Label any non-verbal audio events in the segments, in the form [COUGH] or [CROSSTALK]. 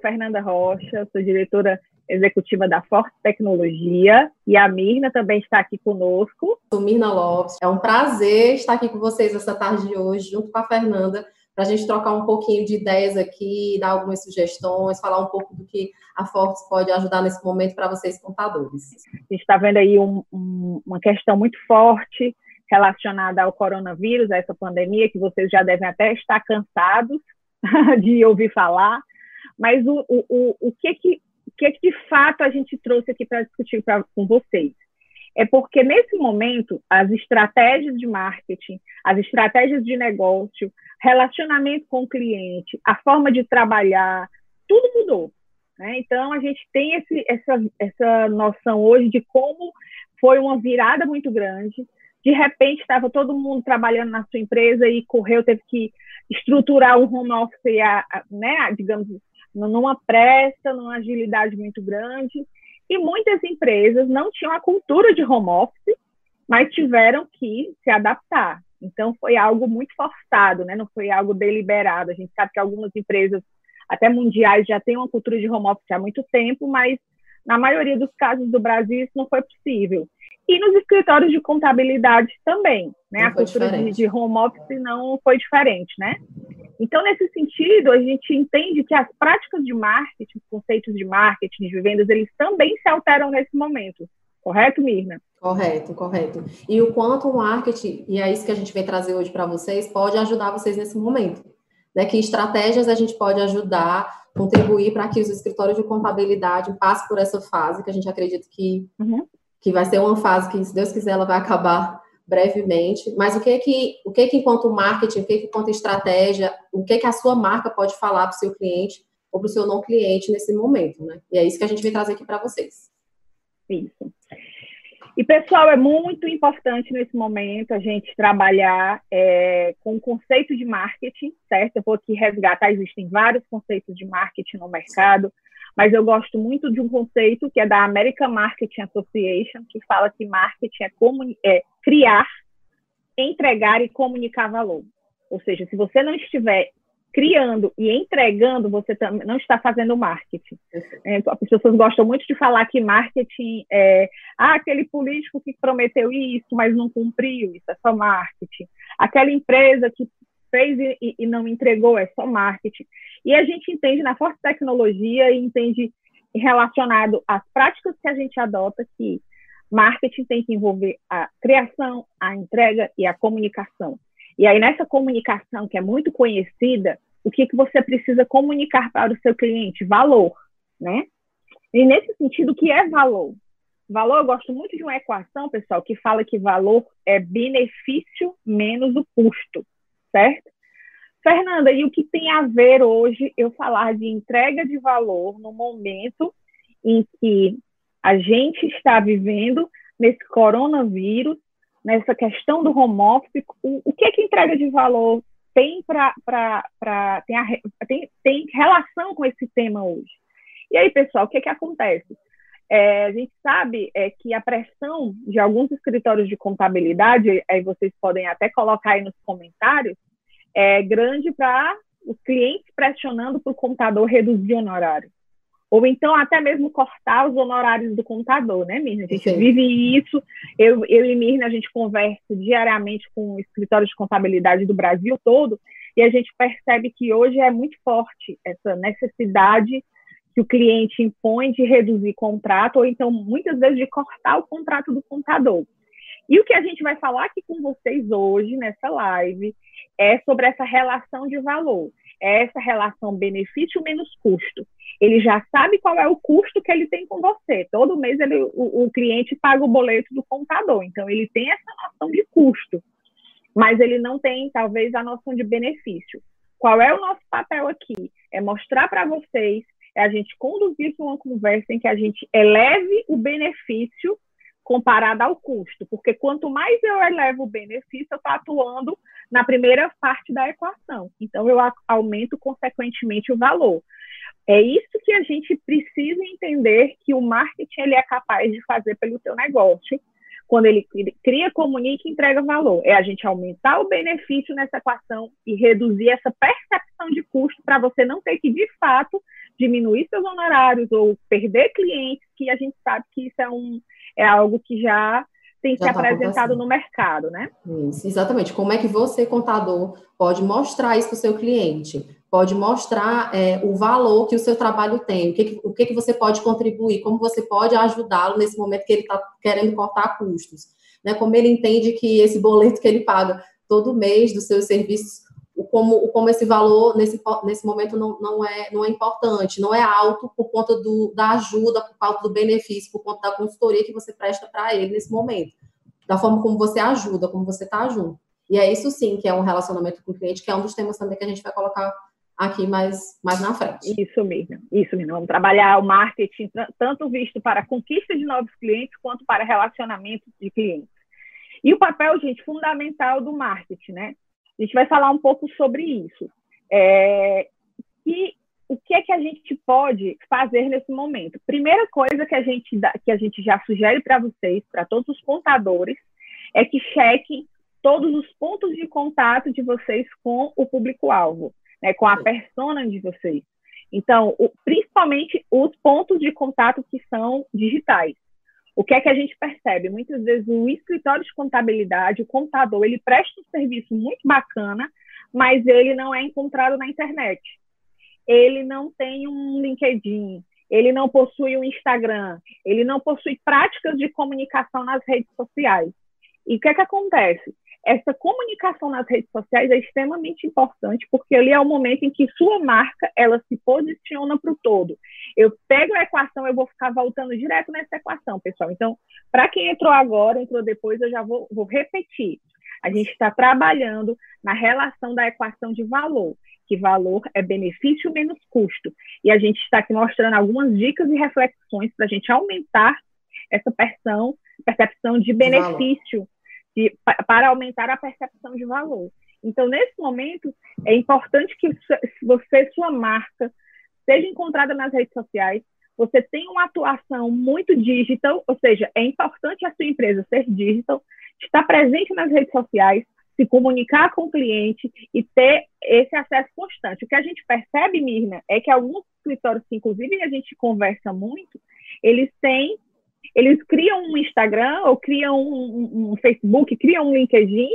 Fernanda Rocha, sou diretora executiva da Forte Tecnologia, e a Mirna também está aqui conosco. Sou Mirna Lopes. É um prazer estar aqui com vocês essa tarde de hoje, junto com a Fernanda, para a gente trocar um pouquinho de ideias aqui, dar algumas sugestões, falar um pouco do que a Fortes pode ajudar nesse momento para vocês contadores. A gente está vendo aí um, um, uma questão muito forte relacionada ao coronavírus, a essa pandemia, que vocês já devem até estar cansados [LAUGHS] de ouvir falar, mas o, o, o, o que que o que, que de fato a gente trouxe aqui para discutir pra, com vocês? É porque nesse momento as estratégias de marketing, as estratégias de negócio, relacionamento com o cliente, a forma de trabalhar, tudo mudou. Né? Então a gente tem esse, essa, essa noção hoje de como foi uma virada muito grande. De repente estava todo mundo trabalhando na sua empresa e correu, teve que estruturar um home office, né, digamos, numa pressa, numa agilidade muito grande. E muitas empresas não tinham a cultura de home office, mas tiveram que se adaptar. Então, foi algo muito forçado, né? não foi algo deliberado. A gente sabe que algumas empresas, até mundiais, já têm uma cultura de home office há muito tempo, mas na maioria dos casos do Brasil isso não foi possível. E nos escritórios de contabilidade também, né? a cultura de, de, home office não foi diferente, né? Então, nesse sentido, a gente entende que as práticas de marketing, os conceitos de marketing, de vendas, eles também se alteram nesse momento. Correto, Mirna? Correto, correto. E o quanto o marketing, e é isso que a gente vem trazer hoje para vocês, pode ajudar vocês nesse momento. Né? Que estratégias a gente pode ajudar, contribuir para que os escritórios de contabilidade passem por essa fase, que a gente acredita que, uhum. que vai ser uma fase que, se Deus quiser, ela vai acabar brevemente, mas o que é que, o que é que enquanto marketing, o que é que enquanto estratégia, o que que a sua marca pode falar para o seu cliente ou para o seu não cliente nesse momento, né? E é isso que a gente vem trazer aqui para vocês. Isso. E, pessoal, é muito importante nesse momento a gente trabalhar é, com o conceito de marketing, certo? Eu vou aqui resgatar, existem vários conceitos de marketing no mercado, mas eu gosto muito de um conceito que é da American Marketing Association, que fala que marketing é, é criar, entregar e comunicar valor. Ou seja, se você não estiver criando e entregando, você não está fazendo marketing. É, as pessoas gostam muito de falar que marketing é ah, aquele político que prometeu isso, mas não cumpriu, isso é só marketing. Aquela empresa que fez e, e, não entregou, é só marketing. E a gente entende na forte tecnologia e entende relacionado às práticas que a gente adota que marketing tem que envolver a criação, a entrega e a comunicação. E aí, nessa comunicação que é muito conhecida, o que, que você precisa comunicar para o seu cliente? Valor, né? E nesse sentido, o que é valor? Valor, eu gosto muito de uma equação, pessoal, que fala que valor é benefício menos o custo certo? Fernanda, e o que tem a ver hoje eu falar de entrega de valor no momento em que a gente está vivendo nesse coronavírus, nessa questão do home office, o, o que é que entrega de valor tem para tem, tem, tem relação com esse tema hoje? E aí, pessoal, o que é que acontece? É, a gente sabe é, que a pressão de alguns escritórios de contabilidade, aí vocês podem até colocar aí nos comentários, é grande para os clientes pressionando para o contador reduzir o honorário. Ou então até mesmo cortar os honorários do contador, né, Mirna? A gente Sim. vive isso. Eu, eu e Mirna, a gente conversa diariamente com escritórios de contabilidade do Brasil todo, e a gente percebe que hoje é muito forte essa necessidade que o cliente impõe de reduzir contrato, ou então, muitas vezes, de cortar o contrato do contador. E o que a gente vai falar aqui com vocês hoje, nessa live, é sobre essa relação de valor, é essa relação benefício menos custo. Ele já sabe qual é o custo que ele tem com você. Todo mês ele, o, o cliente paga o boleto do contador, então ele tem essa noção de custo, mas ele não tem, talvez, a noção de benefício. Qual é o nosso papel aqui? É mostrar para vocês é a gente conduzir uma conversa em que a gente eleve o benefício comparado ao custo, porque quanto mais eu elevo o benefício, eu estou atuando na primeira parte da equação. Então, eu aumento, consequentemente, o valor. É isso que a gente precisa entender que o marketing ele é capaz de fazer pelo seu negócio, quando ele cria, comunica e entrega valor. É a gente aumentar o benefício nessa equação e reduzir essa percepção de custo para você não ter que, de fato, diminuir seus honorários ou perder clientes, que a gente sabe que isso é, um, é algo que já tem já se tá apresentado no mercado, né? Isso, exatamente. Como é que você, contador, pode mostrar isso para o seu cliente? Pode mostrar é, o valor que o seu trabalho tem, o que, o que, que você pode contribuir, como você pode ajudá-lo nesse momento que ele está querendo cortar custos. Né? Como ele entende que esse boleto que ele paga todo mês dos seus serviços como, como esse valor nesse, nesse momento não, não, é, não é importante, não é alto por conta do, da ajuda, por conta do benefício, por conta da consultoria que você presta para ele nesse momento, da forma como você ajuda, como você está junto. E é isso sim que é um relacionamento com o cliente, que é um dos temas também que a gente vai colocar aqui mais, mais na frente. Isso mesmo, isso mesmo. Vamos trabalhar o marketing tanto visto para conquista de novos clientes quanto para relacionamento de clientes. E o papel, gente, fundamental do marketing, né? A gente vai falar um pouco sobre isso. É, e o que é que a gente pode fazer nesse momento? Primeira coisa que a gente, dá, que a gente já sugere para vocês, para todos os contadores, é que chequem todos os pontos de contato de vocês com o público-alvo, né, com a persona de vocês. Então, o, principalmente os pontos de contato que são digitais. O que é que a gente percebe? Muitas vezes o escritório de contabilidade, o contador, ele presta um serviço muito bacana, mas ele não é encontrado na internet. Ele não tem um LinkedIn, ele não possui um Instagram, ele não possui práticas de comunicação nas redes sociais. E o que é que acontece? Essa comunicação nas redes sociais é extremamente importante, porque ali é o momento em que sua marca ela se posiciona para o todo. Eu pego a equação, eu vou ficar voltando direto nessa equação, pessoal. Então, para quem entrou agora, entrou depois, eu já vou, vou repetir. A gente está trabalhando na relação da equação de valor, que valor é benefício menos custo. E a gente está aqui mostrando algumas dicas e reflexões para a gente aumentar essa percepção, percepção de benefício para aumentar a percepção de valor. Então, nesse momento, é importante que você, sua marca, seja encontrada nas redes sociais, você tenha uma atuação muito digital, ou seja, é importante a sua empresa ser digital, estar presente nas redes sociais, se comunicar com o cliente e ter esse acesso constante. O que a gente percebe, Mirna, é que alguns escritórios, que inclusive a gente conversa muito, eles têm eles criam um Instagram ou criam um, um Facebook, criam um LinkedIn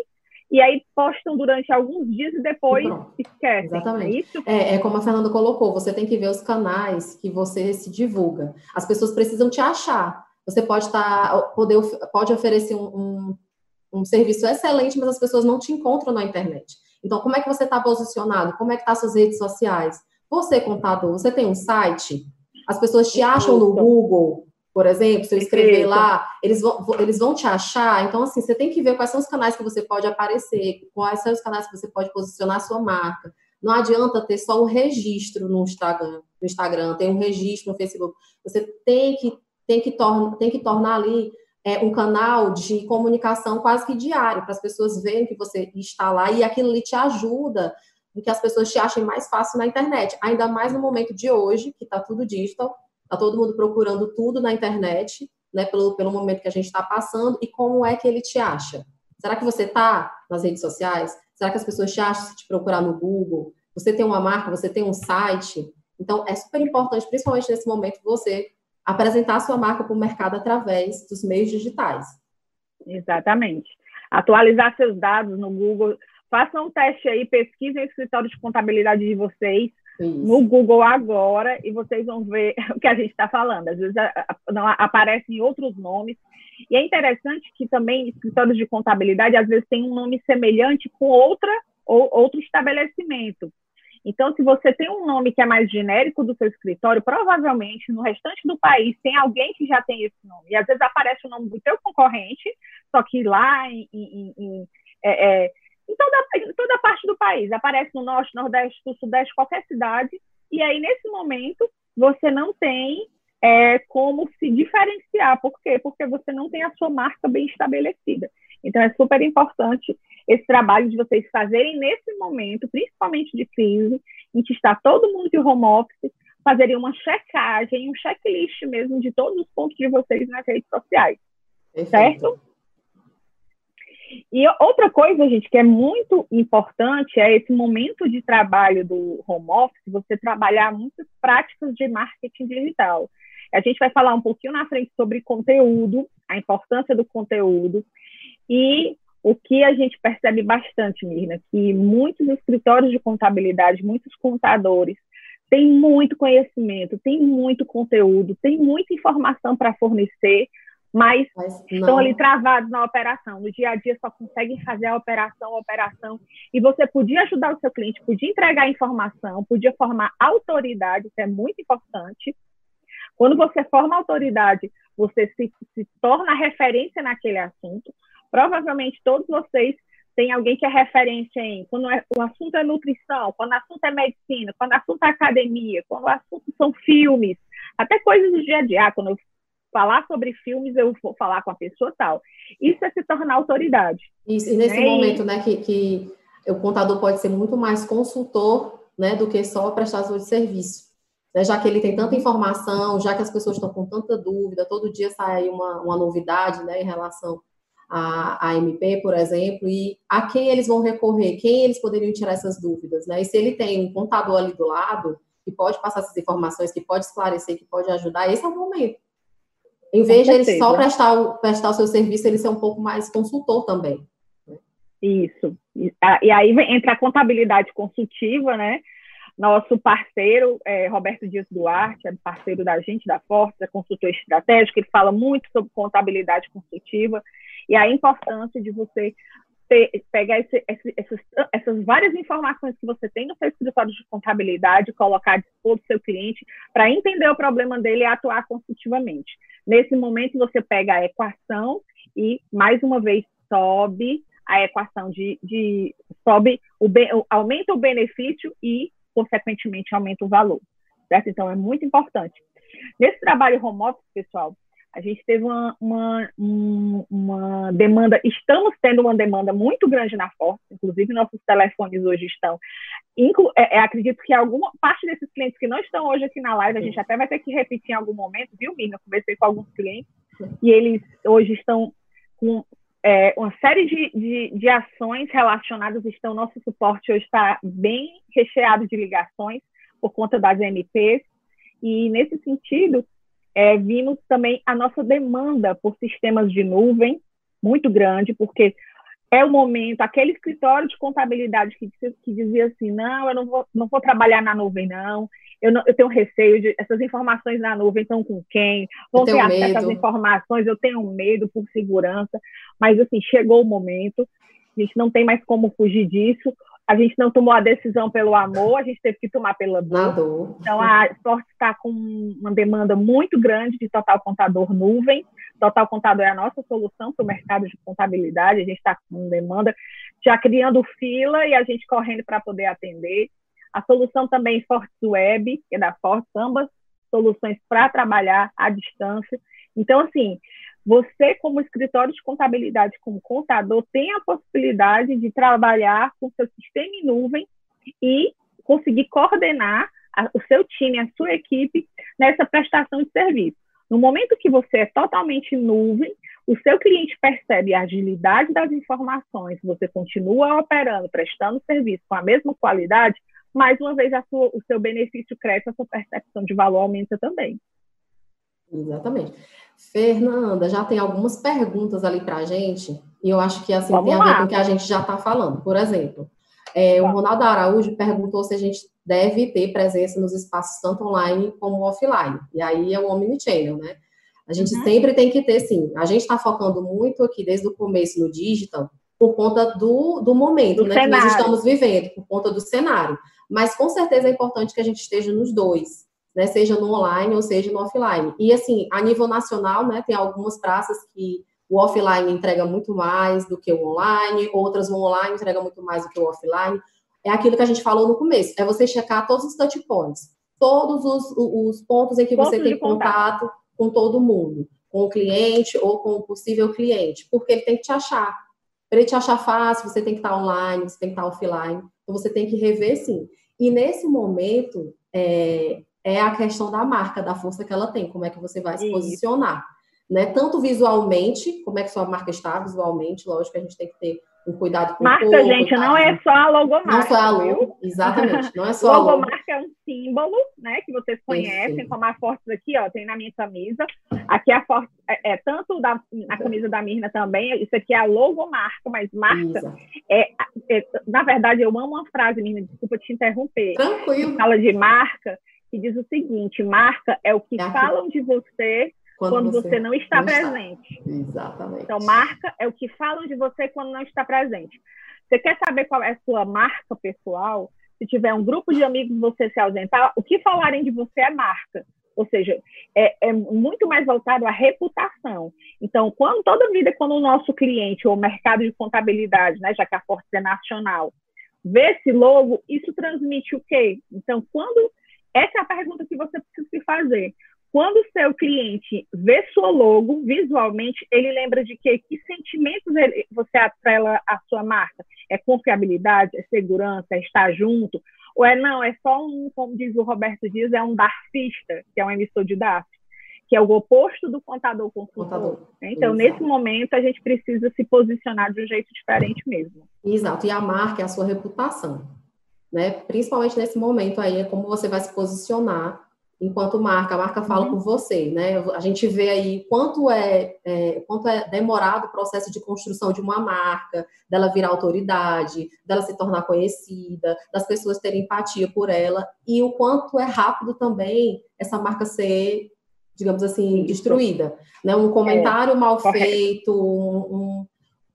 e aí postam durante alguns dias e depois e esquecem. Exatamente. É, isso? É, é, como a Fernanda colocou, você tem que ver os canais que você se divulga. As pessoas precisam te achar. Você pode estar, tá, poder, pode oferecer um, um, um, serviço excelente, mas as pessoas não te encontram na internet. Então, como é que você está posicionado? Como é que estão tá suas redes sociais? Você, contador, você tem um site? As pessoas te acham no Google, por exemplo, se eu escrever lá, eles vão, eles vão te achar. Então, assim, você tem que ver quais são os canais que você pode aparecer, quais são os canais que você pode posicionar a sua marca. Não adianta ter só o registro no Instagram, no Instagram, tem um registro no Facebook. Você tem que, tem que, torna, tem que tornar ali é, um canal de comunicação quase que diário, para as pessoas verem que você está lá e aquilo ali te ajuda em que as pessoas te achem mais fácil na internet. Ainda mais no momento de hoje, que está tudo digital, Está todo mundo procurando tudo na internet, né, pelo, pelo momento que a gente está passando, e como é que ele te acha? Será que você está nas redes sociais? Será que as pessoas te acham se te procurar no Google? Você tem uma marca, você tem um site? Então, é super importante, principalmente nesse momento, você apresentar a sua marca para o mercado através dos meios digitais. Exatamente. Atualizar seus dados no Google. Façam um teste aí, pesquisem o escritório de contabilidade de vocês, isso. no Google agora e vocês vão ver [LAUGHS] o que a gente está falando. Às vezes a, a, não, aparecem outros nomes. E é interessante que também escritórios de contabilidade às vezes têm um nome semelhante com outra ou outro estabelecimento. Então, se você tem um nome que é mais genérico do seu escritório, provavelmente no restante do país tem alguém que já tem esse nome. E às vezes aparece o nome do seu concorrente, só que lá em, em, em é, é, em toda, em toda parte do país. Aparece no norte, nordeste, sul, sudeste, qualquer cidade. E aí, nesse momento, você não tem é, como se diferenciar. Por quê? Porque você não tem a sua marca bem estabelecida. Então, é super importante esse trabalho de vocês fazerem nesse momento, principalmente de crise, em que está todo mundo de home office, fazerem uma checagem, um checklist mesmo de todos os pontos de vocês nas redes sociais. Perfeito. Certo? E outra coisa, gente, que é muito importante é esse momento de trabalho do home office, você trabalhar muitas práticas de marketing digital. A gente vai falar um pouquinho na frente sobre conteúdo, a importância do conteúdo e o que a gente percebe bastante, Mirna, que muitos escritórios de contabilidade, muitos contadores têm muito conhecimento, têm muito conteúdo, têm muita informação para fornecer, mas, mas estão ali travados na operação. No dia a dia só conseguem fazer a operação, a operação. E você podia ajudar o seu cliente, podia entregar informação, podia formar autoridade, isso é muito importante. Quando você forma autoridade, você se, se torna referência naquele assunto. Provavelmente todos vocês têm alguém que é referência em quando é, o assunto é nutrição, quando o assunto é medicina, quando o assunto é academia, quando o assunto são filmes, até coisas do dia a dia. Quando eu falar sobre filmes, eu vou falar com a pessoa tal. Isso é se tornar autoridade. Isso, e nesse né? momento, né, que, que o contador pode ser muito mais consultor, né, do que só prestador de serviço. Né, já que ele tem tanta informação, já que as pessoas estão com tanta dúvida, todo dia sai uma, uma novidade, né, em relação à, à MP, por exemplo, e a quem eles vão recorrer, quem eles poderiam tirar essas dúvidas, né? E se ele tem um contador ali do lado, que pode passar essas informações, que pode esclarecer, que pode ajudar, esse é o momento. Em vez de ele só prestar o, prestar o seu serviço, ele ser um pouco mais consultor também. Isso. E, aí entra a contabilidade consultiva, né? Nosso parceiro, é, Roberto Dias Duarte, é parceiro da gente, da Força, é consultor estratégico, ele fala muito sobre contabilidade consultiva e a importância de você ter, pegar esse, esse, essas, essas, várias informações que você tem no seu escritório de contabilidade, colocar à disposição do seu cliente para entender o problema dele e atuar consultivamente. Nesse momento, você pega a equação e, mais uma vez, sobe a equação de, de sobe, o, aumenta o benefício e, consequentemente, aumenta o valor. Certo? Então, é muito importante. Nesse trabalho home office, pessoal, a gente teve uma, uma, uma, demanda, estamos tendo uma demanda muito grande na Força, inclusive nossos telefones hoje estão. Inclu, é, é, acredito que alguma parte desses clientes que não estão hoje aqui na live, a gente até vai ter que repetir em algum momento, viu, Mirna? Eu conversei com alguns clientes e eles hoje estão com é, uma série de, de, de ações relacionadas, estão, nosso suporte hoje está bem recheado de ligações por conta das MPs, e nesse sentido, é, vimos também a nossa demanda por sistemas de nuvem muito grande, porque é o momento, aquele escritório de contabilidade que, que dizia assim, não, eu não vou, não vou trabalhar na nuvem, não, eu, não, eu tenho receio de essas informações na nuvem estão com quem, vão ter acesso às informações, eu tenho medo por segurança, mas assim, chegou o momento, a gente não tem mais como fugir disso a gente não tomou a decisão pelo amor, a gente teve que tomar pela dor. dor. Então, a Sport está com uma demanda muito grande de Total Contador nuvem. Total Contador é a nossa solução para o mercado de contabilidade. A gente está com demanda, já criando fila e a gente correndo para poder atender. A solução também Fortes Web, que é da Fortes, ambas soluções para trabalhar à distância. Então, assim, você, como escritório de contabilidade, como contador, tem a possibilidade de trabalhar com seu sistema em nuvem e conseguir coordenar a, o seu time, a sua equipe nessa prestação de serviço. No momento que você é totalmente nuvem, o seu cliente percebe a agilidade das informações, você continua operando, prestando serviço com a mesma qualidade, mais uma vez sua, o seu benefício cresce, a sua percepção de valor aumenta também. Exatamente. Fernanda, já tem algumas perguntas ali para a gente, e eu acho que assim Vamos tem a ver com o que a gente já está falando. Por exemplo, é, o Ronaldo Araújo perguntou se a gente deve ter presença nos espaços tanto online como offline. E aí é o omnichannel, né? A gente uhum. sempre tem que ter, sim. A gente está focando muito aqui desde o começo no digital por conta do, do momento do né, que nós estamos vivendo, por conta do cenário. Mas com certeza é importante que a gente esteja nos dois né, seja no online ou seja no offline. E assim, a nível nacional, né, tem algumas praças que o offline entrega muito mais do que o online, outras o online entrega muito mais do que o offline. É aquilo que a gente falou no começo, é você checar todos os touch points, todos os, os pontos em que você tem contato. contato com todo mundo, com o cliente ou com o possível cliente, porque ele tem que te achar. Para ele te achar fácil, você tem que estar online, você tem que estar offline, então você tem que rever sim. E nesse momento, é, é a questão da marca, da força que ela tem, como é que você vai se posicionar. né? Tanto visualmente, como é que sua marca está visualmente, lógico que a gente tem que ter um cuidado com marca, o corpo. gente, não é só a logomarca. Não só a logo, exatamente. Não é só logomarca é um símbolo, né, que vocês conhecem, Isso. como a Fortes aqui, ó, tem na minha camisa. Aqui a Fortes é, é, tanto da, na camisa da Mirna também, isso aqui é a logomarca, mas marca é, é, na verdade, eu amo uma frase, Mirna, desculpa te interromper. Tranquilo. Fala de marca, que diz o seguinte, marca é o que é falam de você quando, quando você, você, não está não presente. Está. Exatamente. Então, marca é o que falam de você quando não está presente. Você quer saber qual é a sua marca pessoal? Se tiver um grupo de amigos você se ausentar, o que falarem de você é marca. Ou seja, é, é muito mais voltado à reputação. Então, quando toda vida, quando o nosso cliente ou mercado de contabilidade, né, já que a Força é nacional, vê esse logo, isso transmite o quê? Então, quando essa é a pergunta que você precisa se fazer. Quando o seu cliente vê sua logo visualmente, ele lembra de quê? Que sentimentos ele, você atrela à sua marca? É confiabilidade? É segurança? É estar junto? Ou é não, é só um, como diz o Roberto Dias, é um darfista, que é um emissor de DARF, que é o oposto do contador consultor. Então, Exato. nesse momento, a gente precisa se posicionar de um jeito diferente mesmo. Exato, e a marca é a sua reputação. Né? Principalmente nesse momento aí, é como você vai se posicionar enquanto marca, a marca fala uhum. você, né? A gente vê aí quanto é, é, quanto é demorado o processo de construção de uma marca, dela virar autoridade, dela se tornar conhecida, das pessoas terem empatia por ela, e o quanto é rápido também essa marca ser, digamos assim, destruída, né? Um comentário é, mal correto. feito, um, um,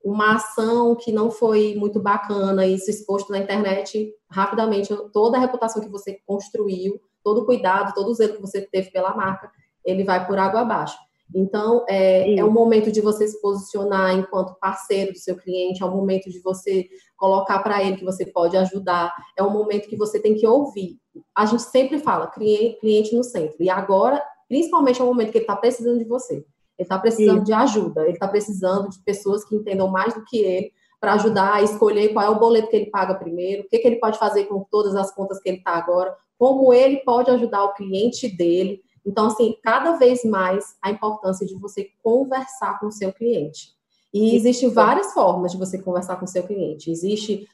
uma ação que não foi muito bacana, isso exposto na internet, rapidamente toda a reputação que você construiu todo o cuidado, todo o zelo que você teve pela marca, ele vai por água abaixo. Então, é, é o momento de você se posicionar enquanto parceiro do seu cliente, é o momento de você colocar para ele que você pode ajudar, é o momento que você tem que ouvir. A gente sempre fala, cliente no centro. E agora, principalmente, é o momento que ele está precisando de você. Ele está precisando Sim. de ajuda, ele está precisando de pessoas que entendam mais do que ele para ajudar a escolher qual é o boleto que ele paga primeiro, o que, que ele pode fazer com todas as contas que ele está agora, como ele pode ajudar o cliente dele. Então, assim, cada vez mais a importância de você conversar com o seu cliente. E existem várias formas de você conversar com o seu cliente. Existe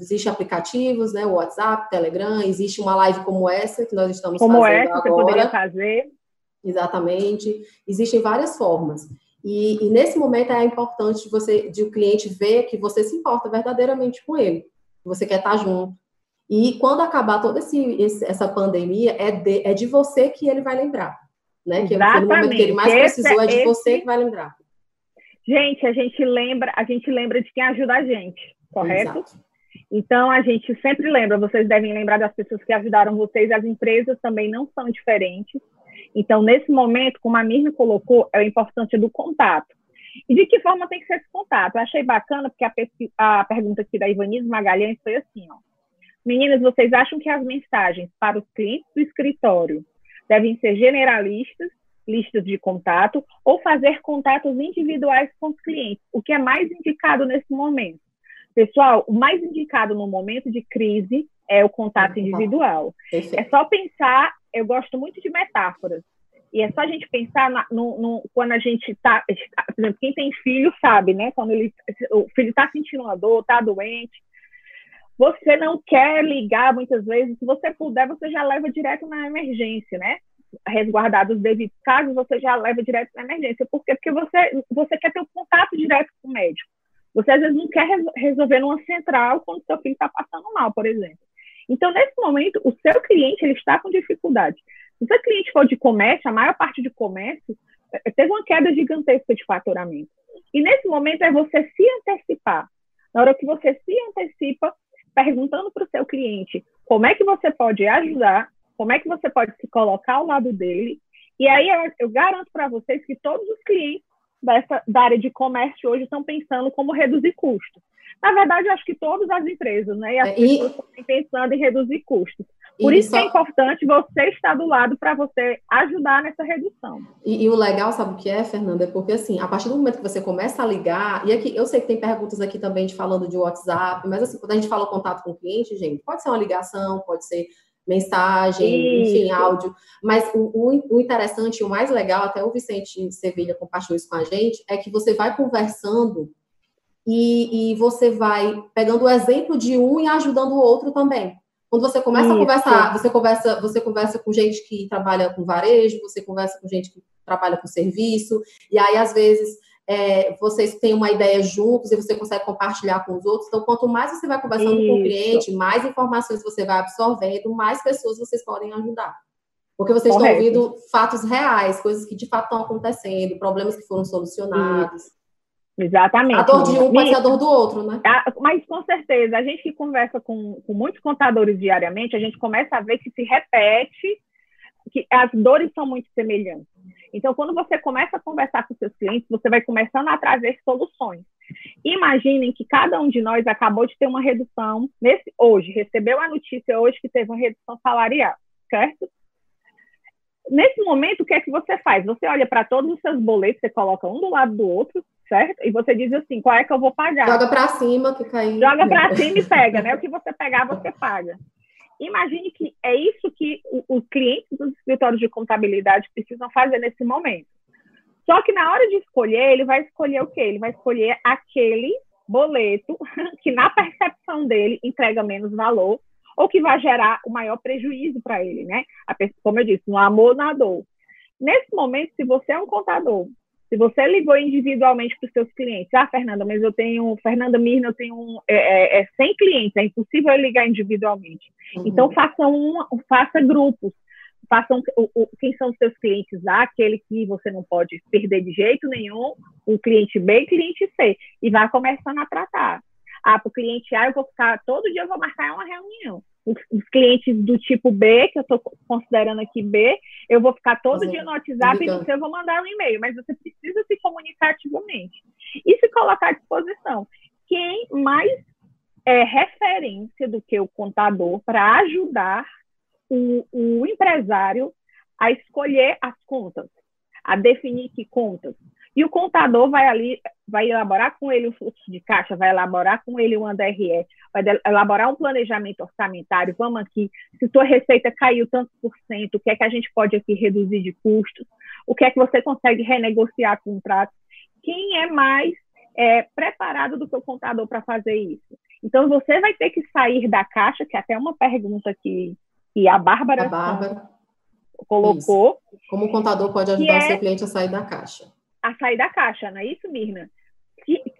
existe aplicativos, né, o WhatsApp, Telegram, existe uma live como essa que nós estamos como fazendo essa, agora. Como essa, você poderia fazer. Exatamente. Existem várias formas. E, e, nesse momento é importante você, de o cliente ver que você se importa verdadeiramente com ele, que você quer estar junto, e quando acabar toda esse, esse, essa pandemia, é de, é de você que ele vai lembrar. Né? Que Exatamente. no momento que ele mais esse, precisou, é de esse... você que vai lembrar. Gente, a gente lembra, a gente lembra de quem ajuda a gente, correto? Exato. Então a gente sempre lembra, vocês devem lembrar das pessoas que ajudaram vocês, as empresas também não são diferentes. Então, nesse momento, como a Mirna colocou, é o importante do contato. E de que forma tem que ser esse contato? Eu achei bacana, porque a, a pergunta aqui da Ivanise Magalhães foi assim, ó. Meninas, vocês acham que as mensagens para os clientes do escritório devem ser generalistas, listas de contato, ou fazer contatos individuais com os clientes? O que é mais indicado nesse momento? Pessoal, o mais indicado no momento de crise é o contato individual. É só pensar, eu gosto muito de metáforas. E é só a gente pensar na, no, no, quando a gente está, por exemplo, quem tem filho sabe, né? Quando ele, o filho está sentindo uma dor, está doente, você não quer ligar muitas vezes, se você puder, você já leva direto na emergência, né? Resguardados os devidos casos, você já leva direto na emergência. Por quê? Porque você, você quer ter um contato direto com o médico. Você às vezes não quer resolver numa central quando seu filho está passando mal, por exemplo. Então, nesse momento, o seu cliente ele está com dificuldade. Se o seu cliente for de comércio, a maior parte de comércio eh, teve uma queda gigantesca de faturamento. E nesse momento é você se antecipar. Na hora que você se antecipa, perguntando para o seu cliente como é que você pode ajudar, como é que você pode se colocar ao lado dele. E aí eu, eu garanto para vocês que todos os clientes dessa, da área de comércio hoje estão pensando como reduzir custos. Na verdade, eu acho que todas as empresas, né? E as é, e... pessoas estão pensando em reduzir custos. Por isso, isso é importante você estar do lado para você ajudar nessa redução. E, e, o legal, sabe o que é, Fernanda? É porque assim, a partir do momento que você começa a ligar, e aqui eu sei que tem perguntas aqui também de falando de WhatsApp, mas assim, quando a gente fala contato com o cliente, gente, pode ser uma ligação, pode ser mensagem, isso. enfim, áudio. Mas o, o, o interessante, o mais legal, até o Vicente Sevilha compartilhou isso com a gente, é que você vai conversando e, e você vai pegando o exemplo de um e ajudando o outro também. Quando você começa Isso. a conversar, você conversa, você conversa com gente que trabalha com varejo, você conversa com gente que trabalha com serviço, e aí às vezes é, vocês têm uma ideia juntos e você consegue compartilhar com os outros. Então, quanto mais você vai conversando Isso. com o cliente, mais informações você vai absorvendo, mais pessoas vocês podem ajudar. Porque vocês Correto. estão ouvindo fatos reais, coisas que de fato estão acontecendo, problemas que foram solucionados. Isso. Exatamente. A dor de um pode ser a dor do outro, né? Mas com certeza, a gente que conversa com, com muitos contadores diariamente, a gente começa a ver que se repete, que as dores são muito semelhantes. Então, quando você começa a conversar com seus clientes, você vai começando a trazer soluções. Imaginem que cada um de nós acabou de ter uma redução nesse hoje, recebeu a notícia hoje que teve uma redução salarial, certo? Nesse momento, o que é que você faz? Você olha para todos os seus boletos, você coloca um do lado do outro, certo? E você diz assim, qual é que eu vou pagar? Joga para cima que caiu. Joga para cima e pega, né? O que você pegar, [LAUGHS] você paga. Imagine que é isso que os clientes dos escritórios de contabilidade precisam fazer nesse momento. Só que na hora de escolher, ele vai escolher o quê? Ele vai escolher aquele boleto [LAUGHS] que, na percepção dele, entrega menos valor ou que vai gerar o maior prejuízo para ele, né? Como eu disse, no amor, na dor. Nesse momento, se você é um contador se você ligou individualmente para os seus clientes, ah, Fernanda, mas eu tenho, Fernanda Mirna, eu tenho é, é, 100 é clientes, é impossível eu ligar individualmente. Uhum. Então, faça, um, faça grupos, façam quem são os seus clientes A, aquele que você não pode perder de jeito nenhum, o cliente B e cliente C, e vá começando a tratar. Ah, para o cliente A, eu vou ficar, todo dia eu vou marcar uma reunião os, clientes do tipo B, que eu estou considerando aqui B, eu vou ficar todo dia no WhatsApp e você eu vou mandar um e-mail, mas você precisa se comunicar ativamente. E se colocar à disposição. Quem mais é referência do que o contador para ajudar o, o empresário a escolher as contas, a definir que contas, e o contador vai ali, vai elaborar com ele o fluxo de caixa, vai elaborar com ele um DRE, vai elaborar um planejamento orçamentário. Vamos aqui, se sua receita caiu tanto por cento, o que é que a gente pode aqui reduzir de custos? O que é que você consegue renegociar contratos? Quem é mais é, preparado do que o contador para fazer isso? Então, você vai ter que sair da caixa, que é até uma pergunta que, que a Bárbara, a Bárbara. colocou. Isso. Como o contador pode ajudar o seu é cliente a sair da caixa? A sair da caixa, não é isso, Mirna?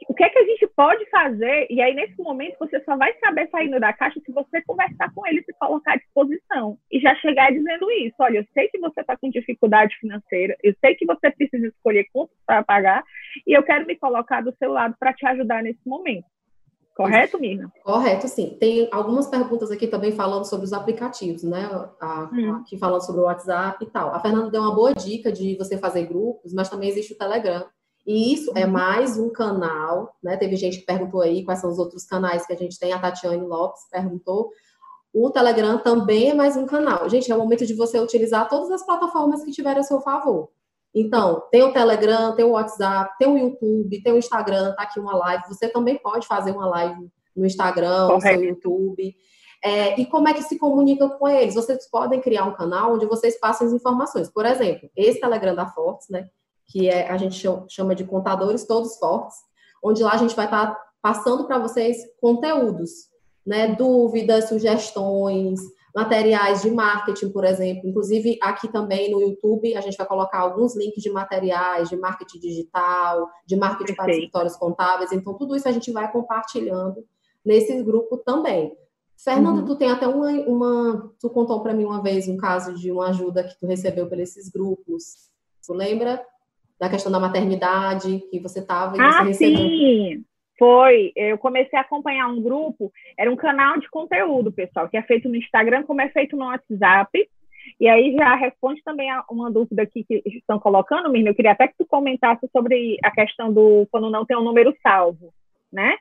o que é que a gente pode fazer? E aí, nesse momento, você só vai saber saindo da caixa se você conversar com ele, se colocar à disposição. E já chegar dizendo isso: olha, eu sei que você está com dificuldade financeira, eu sei que você precisa escolher quanto para pagar, e eu quero me colocar do seu lado para te ajudar nesse momento. Correto, Mirna? Correto, sim. Tem algumas perguntas aqui também falando sobre os aplicativos, né? A, hum. Aqui falando sobre o WhatsApp e tal. A Fernanda deu uma boa dica de você fazer grupos, mas também existe o Telegram. E isso é uhum. mais um canal, né? Teve gente que perguntou aí quais são os outros canais que a gente tem. A Tatiane Lopes perguntou. O Telegram também é mais um canal. Gente, é o momento de você utilizar todas as plataformas que tiverem a seu favor. Então, tem o Telegram, tem o WhatsApp, tem o YouTube, tem o Instagram, tá aqui uma live. Você também pode fazer uma live no Instagram, Correto. no seu YouTube. É, e como é que se comunica com eles? Vocês podem criar um canal onde vocês passam as informações. Por exemplo, esse Telegram da Fortes, né? Que é, a gente chama de contadores todos fortes, onde lá a gente vai estar tá passando para vocês conteúdos, né? Dúvidas, sugestões, materiais de marketing, por exemplo. Inclusive, aqui também no YouTube, a gente vai colocar alguns links de materiais de marketing digital, de marketing para escritórios contábeis. Então, tudo isso a gente vai compartilhando nesse grupo também. Fernando, uhum. tu tem até uma, uma tu contou para mim uma vez um caso de uma ajuda que tu recebeu por esses grupos. Tu lembra da questão da maternidade que você estava e ah, você recebeu? Sim. Foi, eu comecei a acompanhar um grupo, era um canal de conteúdo, pessoal, que é feito no Instagram, como é feito no WhatsApp. E aí já responde também a uma dúvida aqui que estão colocando, Mirna. Eu queria até que tu comentasse sobre a questão do quando não tem um número salvo, né?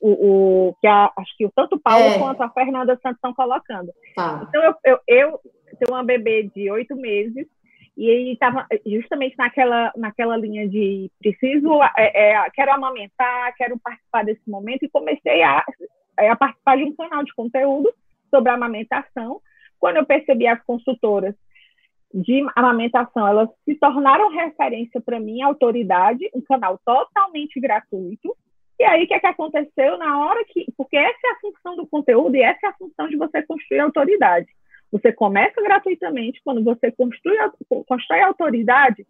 O, o que a, acho que tanto o Paulo é. quanto a Fernanda Santos estão colocando. Tá. Então eu, eu, eu tenho uma bebê de oito meses e ele estava justamente naquela, naquela linha de preciso, é, é, quero amamentar, quero participar desse momento, e comecei a, a participar de um canal de conteúdo sobre amamentação, quando eu percebi as consultoras de amamentação, elas se tornaram referência para mim, autoridade, um canal totalmente gratuito. E aí, o que, é que aconteceu na hora que. Porque essa é a função do conteúdo e essa é a função de você construir autoridade. Você começa gratuitamente, quando você constrói, constrói autoridade,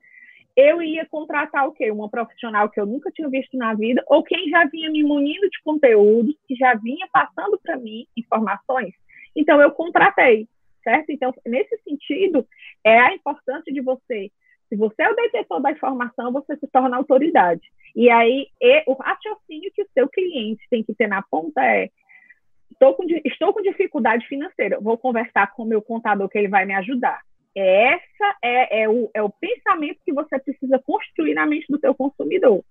eu ia contratar o quê? Uma profissional que eu nunca tinha visto na vida, ou quem já vinha me munindo de conteúdos, que já vinha passando para mim informações. Então, eu contratei certo? Então, nesse sentido, é a importância de você. Se você é o detetor da informação, você se torna autoridade. E aí, e, o raciocínio que o seu cliente tem que ter na ponta é: estou com, estou com dificuldade financeira, vou conversar com o meu contador que ele vai me ajudar. Essa é, é, o, é o pensamento que você precisa construir na mente do seu consumidor.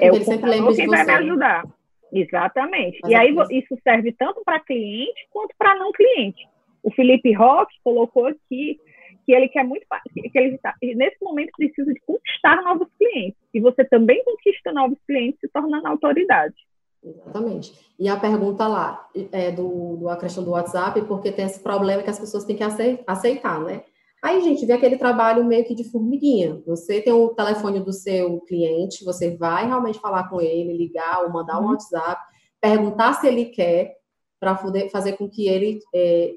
É, é o contador quem vai me ajudar. Exatamente. Mas e aí isso serve tanto para cliente quanto para não cliente. O Felipe Roque colocou aqui que ele quer muito que ele está, nesse momento precisa de conquistar novos clientes e você também conquista novos clientes se tornando autoridade. Exatamente. E a pergunta lá é do, do a questão do WhatsApp, porque tem esse problema que as pessoas têm que aceitar, né? Aí, gente, vê aquele trabalho meio que de formiguinha. Você tem o telefone do seu cliente, você vai realmente falar com ele, ligar ou mandar um uhum. WhatsApp, perguntar se ele quer, para fazer com que ele é,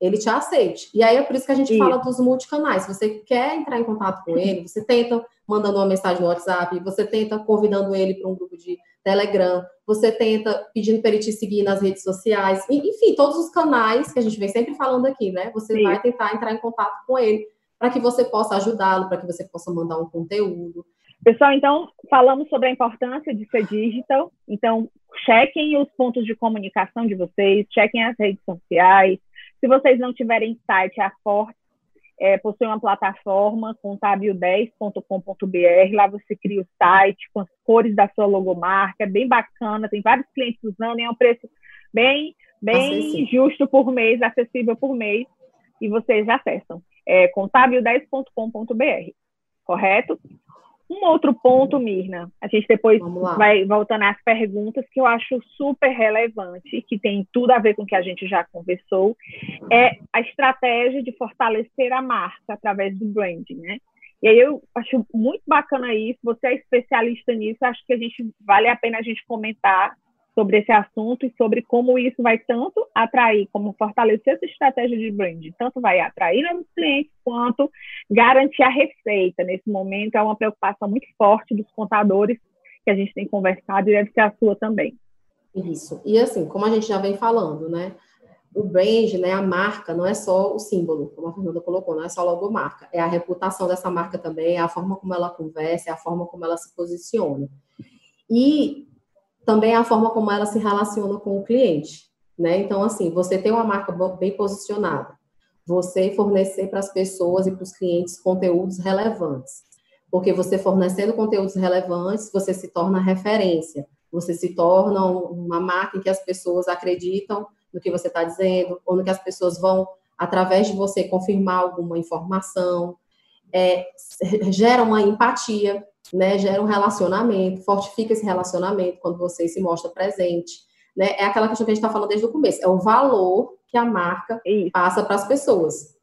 ele te aceite. E aí é por isso que a gente isso. fala dos multicanais. Se você quer entrar em contato com ele, você tenta mandando uma mensagem no WhatsApp, você tenta convidando ele para um grupo de Telegram, você tenta pedindo para ele te seguir nas redes sociais, enfim, todos os canais que a gente vem sempre falando aqui, né? Você Sim. vai tentar entrar em contato com ele para que você possa ajudá-lo, para que você possa mandar um conteúdo. Pessoal, então, falamos sobre a importância de ser digital. Então, chequem os pontos de comunicação de vocês, chequem as redes sociais, se vocês não tiverem site, a Forte é, possui uma plataforma contábil10.com.br. Lá você cria o site com as cores da sua logomarca, é bem bacana, tem vários clientes usando, e é um preço bem, bem justo por mês, acessível por mês, e vocês acessam. É contábil10.com.br, correto? Um outro ponto, Mirna, a gente depois vai voltando às perguntas que eu acho super relevante, que tem tudo a ver com o que a gente já conversou, é a estratégia de fortalecer a marca através do branding, né? E aí eu acho muito bacana isso, você é especialista nisso, acho que a gente vale a pena a gente comentar sobre esse assunto e sobre como isso vai tanto atrair, como fortalecer essa estratégia de branding, tanto vai atrair novos clientes, quanto garantir a receita. Nesse momento, é uma preocupação muito forte dos contadores que a gente tem conversado e deve ser a sua também. Isso. E assim, como a gente já vem falando, né? O brand, né, a marca, não é só o símbolo, como a Fernanda colocou, não é só a logomarca, é a reputação dessa marca também, é a forma como ela conversa, é a forma como ela se posiciona. E também a forma como ela se relaciona com o cliente, né? Então, assim, você ter uma marca bem posicionada, você fornecer para as pessoas e para os clientes conteúdos relevantes, porque você fornecendo conteúdos relevantes, você se torna referência, você se torna uma marca em que as pessoas acreditam no que você está dizendo, ou no que as pessoas vão, através de você, confirmar alguma informação, é, gera uma empatia, né? Gera um relacionamento, fortifica esse relacionamento quando você se mostra presente. Né? É aquela questão que a gente está falando desde o começo, é o valor que a marca Isso. passa para as pessoas.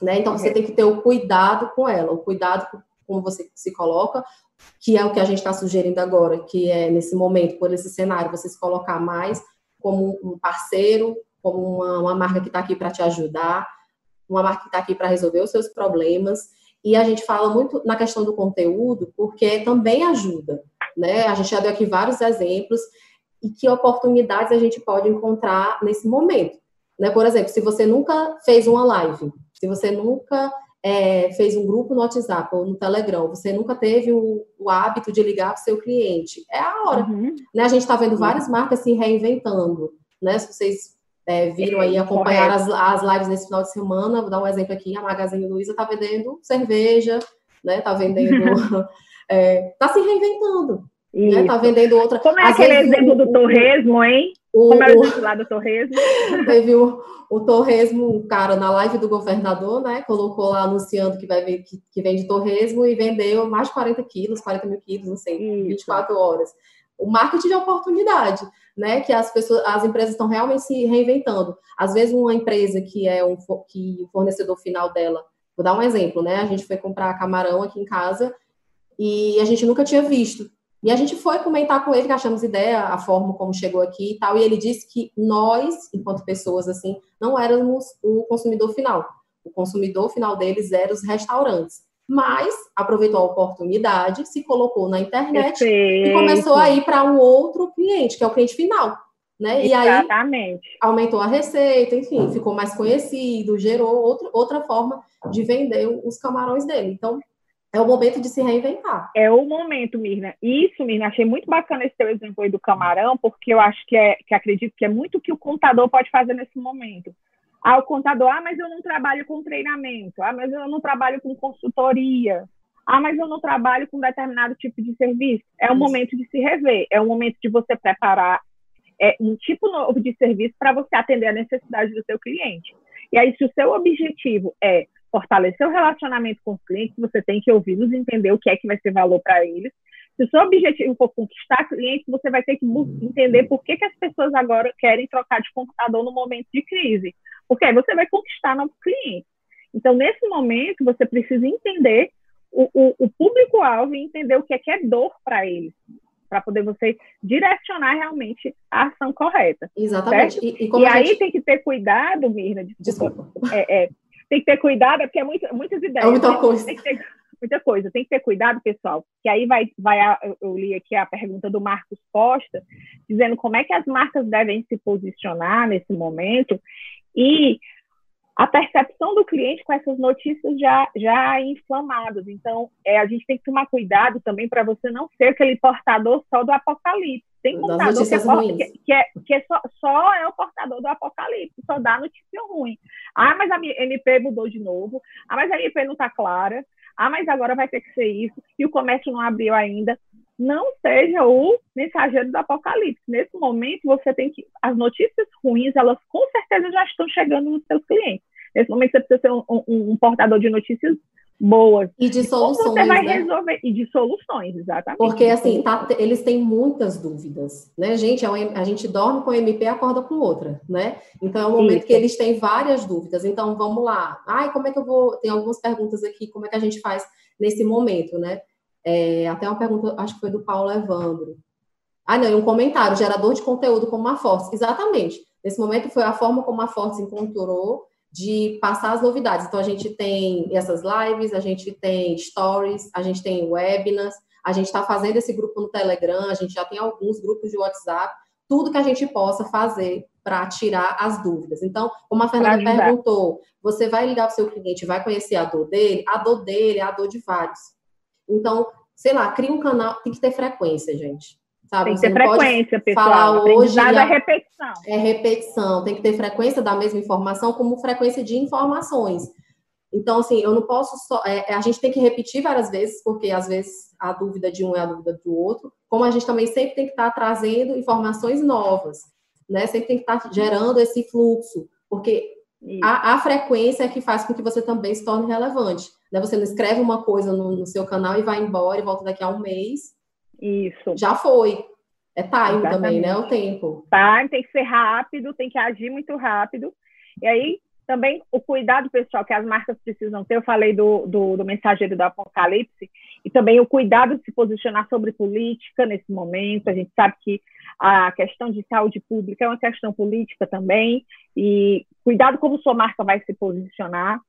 Né? Então, você tem que ter o cuidado com ela, o cuidado com como você se coloca, que é o que a gente está sugerindo agora, que é nesse momento, por esse cenário, você se colocar mais como um parceiro, como uma, uma marca que está aqui para te ajudar, uma marca que está aqui para resolver os seus problemas e a gente fala muito na questão do conteúdo, porque também ajuda, né? A gente já deu aqui vários exemplos e que oportunidades a gente pode encontrar nesse momento. Né? Por exemplo, se você nunca fez uma live, se você nunca é, fez um grupo no WhatsApp ou no Telegram, você nunca teve o, o hábito de ligar para o seu cliente, é a hora. Uhum. Né? A gente está vendo várias marcas se reinventando. Né? Se vocês é, viram aí acompanhar as, as lives nesse final de semana. Vou dar um exemplo aqui: a Magazine Luiza está vendendo cerveja, né? Está vendendo. está [LAUGHS] é, se reinventando. Né? Tá vendendo outra. Como é aquele exemplo do torresmo, hein? O, Como é o exemplo lá do torresmo? [LAUGHS] Teve o, o torresmo, um cara na live do governador, né? Colocou lá anunciando que vai que, que vende torresmo e vendeu mais de 40 quilos, 40 mil quilos, não sei, Isso. 24 horas. O marketing de oportunidade né, que as pessoas, as empresas estão realmente se reinventando. Às vezes uma empresa que é um que o fornecedor final dela, vou dar um exemplo, né? A gente foi comprar camarão aqui em casa e a gente nunca tinha visto. E a gente foi comentar com ele que achamos ideia, a forma como chegou aqui e tal, e ele disse que nós, enquanto pessoas assim, não éramos o consumidor final. O consumidor final deles eram os restaurantes. Mas aproveitou a oportunidade, se colocou na internet Perfeito. e começou a ir para um outro cliente, que é o cliente final. Né? E aí aumentou a receita, enfim, ficou mais conhecido, gerou outro, outra forma de vender os camarões dele. Então, é o momento de se reinventar. É o momento, Mirna. Isso, Mirna, achei muito bacana esse teu exemplo aí do camarão, porque eu acho que é que acredito que é muito o que o contador pode fazer nesse momento. Ah, o contador, ah, mas eu não trabalho com treinamento, ah, mas eu não trabalho com consultoria, ah, mas eu não trabalho com determinado tipo de serviço. É o Isso. momento de se rever, é o momento de você preparar é, um tipo novo de serviço para você atender a necessidade do seu cliente. E aí, se o seu objetivo é fortalecer o relacionamento com os clientes, você tem que ouvi-los, entender o que é que vai ser valor para eles. Se o seu objetivo for conquistar clientes, você vai ter que entender por que, que as pessoas agora querem trocar de computador no momento de crise. Porque aí você vai conquistar novos clientes. Então, nesse momento, você precisa entender o, o, o público-alvo e entender o que é que é dor para eles, para poder você direcionar realmente a ação correta. Exatamente. E, e, e aí gente... tem que ter cuidado, Mirna, desculpa, desculpa. É, é, tem que ter cuidado, é porque é muito, muitas ideias. É muita coisa. Tem que ter, muita coisa. Tem que ter cuidado, pessoal, que aí vai, vai a, eu li aqui a pergunta do Marcos Costa, dizendo como é que as marcas devem se posicionar nesse momento e a percepção do cliente com essas notícias já, já inflamadas. Então, é, a gente tem que tomar cuidado também para você não ser aquele portador só do apocalipse. Tem portador que, é, que, que, é, que é só, só, é o portador do apocalipse, só dá notícia ruim. Ah, mas a MP mudou de novo. Ah, mas a MP não está clara. Ah, mas agora vai ter que ser isso. E o comércio não abriu ainda. Não seja o mensageiro do apocalipse. Nesse momento, você tem que. As notícias ruins, elas com certeza já estão chegando nos seus clientes. Nesse momento, você precisa ser um, um, um portador de notícias boas. E de soluções. Como você vai né? resolver. E de soluções, exatamente. Porque, assim, tá, eles têm muitas dúvidas, né, gente? É a gente dorme com MP e acorda com outra, né? Então, é um momento Isso. que eles têm várias dúvidas. Então, vamos lá. Ai, como é que eu vou. Tem algumas perguntas aqui, como é que a gente faz nesse momento, né? É, até uma pergunta, acho que foi do Paulo Evandro. Ah, não, e um comentário, gerador de conteúdo como a Force. Exatamente. Nesse momento foi a forma como a Force encontrou de passar as novidades. Então, a gente tem essas lives, a gente tem stories, a gente tem webinars, a gente está fazendo esse grupo no Telegram, a gente já tem alguns grupos de WhatsApp, tudo que a gente possa fazer para tirar as dúvidas. Então, como a Fernanda perguntou, você vai ligar para o seu cliente, vai conhecer a dor dele, a dor dele é a dor de vários. Então, sei lá, cria um canal, tem que ter frequência, gente. Sabe? Tem que ter frequência, pessoal. Falar hoje é repetição. É repetição. Tem que ter frequência da mesma informação como frequência de informações. Então, assim, eu não posso só. É, é, a gente tem que repetir várias vezes, porque às vezes a dúvida de um é a dúvida do outro. Como a gente também sempre tem que estar trazendo informações novas, né? Sempre tem que estar gerando esse fluxo, porque a, a, frequência é que faz com que você também se torne relevante. Né? Você não escreve uma coisa no, no seu canal e vai embora e volta daqui a um mês isso. Já foi. É time Exatamente. também, né? O tempo. Time, tem que ser rápido, tem que agir muito rápido. E aí, também o cuidado pessoal que as marcas precisam ter, eu falei do, do, do, mensageiro do apocalipse, e também o cuidado de se posicionar sobre política nesse momento. A gente sabe que a questão de saúde pública é uma questão política também, e cuidado como sua marca vai se posicionar.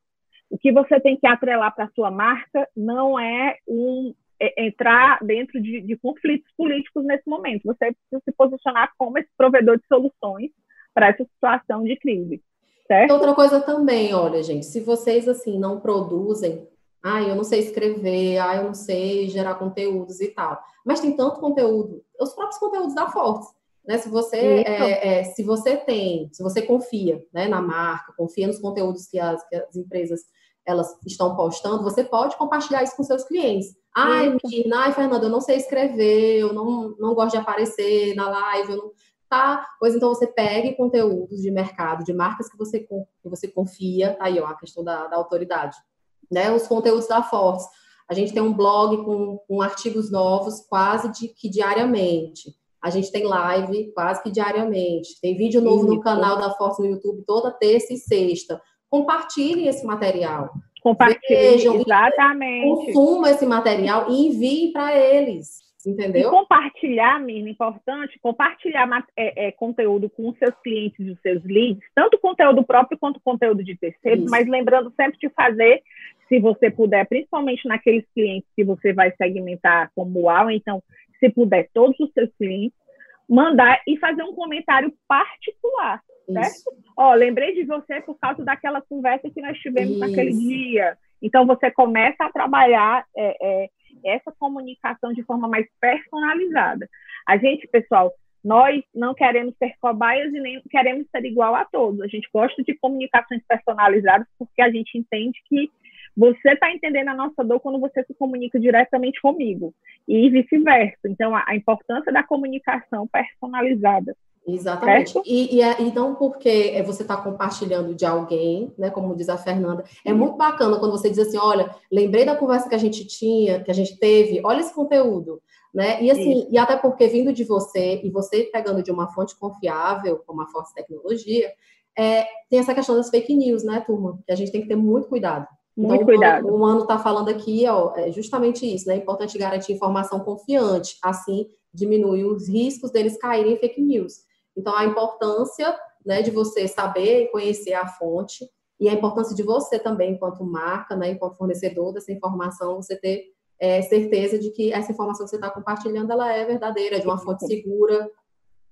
O que você tem que atrelar para a sua marca não é um, é, entrar dentro de, de, conflitos políticos nesse momento. Você precisa se posicionar como esse provedor de soluções para essa situação de crise. Certo? Outra coisa também, olha, gente, se vocês assim não produzem, ah, eu não sei escrever, ah, eu não sei gerar conteúdos e tal, mas tem tanto conteúdo, os próprios conteúdos da Fortes. Né? Se você é, é, se você tem, se você confia né, na marca, confia nos conteúdos que as, que as empresas elas estão postando, você pode compartilhar isso com seus clientes. Ai, menina, ai, Fernanda, eu não sei escrever, eu não, não gosto de aparecer na live, eu não... Tá? Pois então você pegue conteúdos de mercado, de marcas que você, que você confia, tá aí, ó, a questão da, da autoridade. Né? Os conteúdos da Fortes. A gente tem um blog com, com artigos novos quase de, que diariamente. A gente tem live quase que diariamente. Tem vídeo novo Isso. no canal da Força no YouTube toda terça e sexta. Compartilhem esse material. Compartilhem, exatamente. Consumam esse material e enviem para eles. Entendeu? E compartilhar, Mirna, importante, compartilhar é, é, conteúdo com os seus clientes e os seus leads, tanto conteúdo próprio quanto conteúdo de terceiros, mas lembrando sempre de fazer, se você puder, principalmente naqueles clientes que você vai segmentar como UAU, então, se puder, todos os seus clientes, mandar e fazer um comentário particular, certo? Ó, lembrei de você por causa daquela conversa que nós tivemos Isso. naquele dia. Então, você começa a trabalhar é, é, essa comunicação de forma mais personalizada. A gente, pessoal, nós não queremos ser cobaias e nem queremos ser igual a todos. A gente gosta de comunicações personalizadas porque a gente entende que você está entendendo a nossa dor quando você se comunica diretamente comigo e vice-versa. Então, a, a importância da comunicação personalizada. Exatamente. E, e, é, e, não porque é, você está compartilhando de alguém, né? Como diz a Fernanda, é muito bacana quando você diz assim, olha, lembrei da conversa que a gente tinha, que a gente teve, olha esse conteúdo, né? E assim, Sim. e até porque vindo de você e você pegando de uma fonte confiável, como a Force Tecnologia, é, tem essa questão das fake news, né, turma? Que a gente tem que ter muito cuidado. Muito então, cuidado. O Mano está falando aqui, ó, é justamente isso, né? É importante garantir informação confiante, assim diminui os riscos deles caírem em fake news. Então, a importância né, de você saber e conhecer a fonte e a importância de você também, enquanto marca, né, enquanto fornecedor dessa informação, você ter é, certeza de que essa informação que você está compartilhando ela é verdadeira, de uma fonte segura.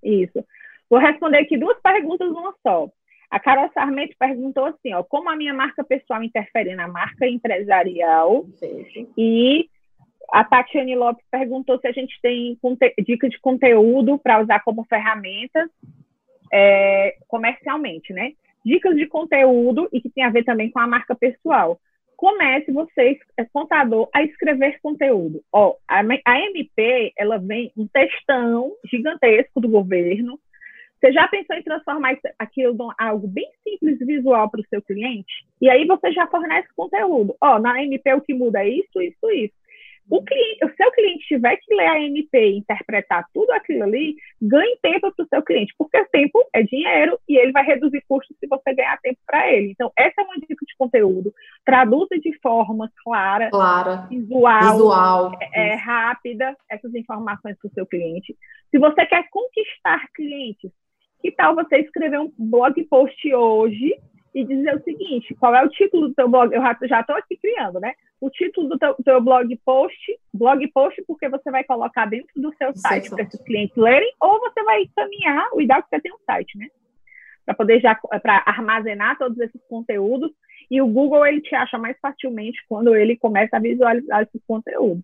Isso. Vou responder aqui duas perguntas numa só. A Carol Sarmento perguntou assim, ó, como a minha marca pessoal interfere na marca empresarial? Perfeito. E a Tatiane Lopes perguntou se a gente tem dicas de conteúdo para usar como ferramenta é, comercialmente, né? Dicas de conteúdo e que tem a ver também com a marca pessoal. Comece você, é contador, a escrever conteúdo. Ó, a, a MP, ela vem um textão gigantesco do governo. Você já pensou em transformar aquilo em algo bem simples visual para o seu cliente? E aí você já fornece conteúdo. Ó, na MP o que muda é isso, isso, isso o, cliente, o seu cliente tiver que ler a MP e interpretar tudo aquilo ali, ganhe tempo para o seu cliente, porque tempo é dinheiro e ele vai reduzir custos se você ganhar tempo para ele. Então, essa é uma dica de conteúdo. Traduza de forma clara, clara visual, visual. É, é rápida essas informações para o seu cliente. Se você quer conquistar clientes, que tal você escrever um blog post hoje e dizer o seguinte: qual é o título do seu blog? Eu já estou aqui criando, né? O título do teu, teu, blog post, blog post, porque você vai colocar dentro do seu site para esses clientes lerem, ou você vai caminhar, o ideal é que você tenha um site, né? Para poder já para armazenar todos esses conteúdos. E o Google ele te acha mais facilmente quando ele começa a visualizar esses conteúdos.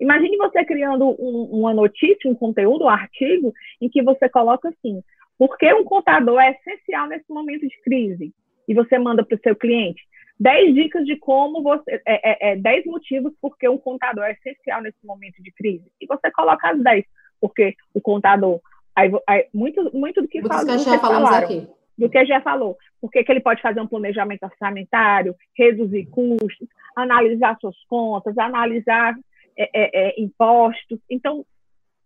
Imagine você criando um, uma notícia, um conteúdo, um artigo, em que você coloca assim: por que um contador é essencial nesse momento de crise? E você manda para o seu cliente 10 dicas de como você. É, é, é, 10 motivos porque um contador é essencial nesse momento de crise. E você coloca as 10, porque o contador. Aí, aí, muito, muito do que, muito fala, que já falamos falaram, aqui. Do que já falou. Porque que ele pode fazer um planejamento orçamentário, reduzir custos, analisar suas contas, analisar é, é, é impostos. Então,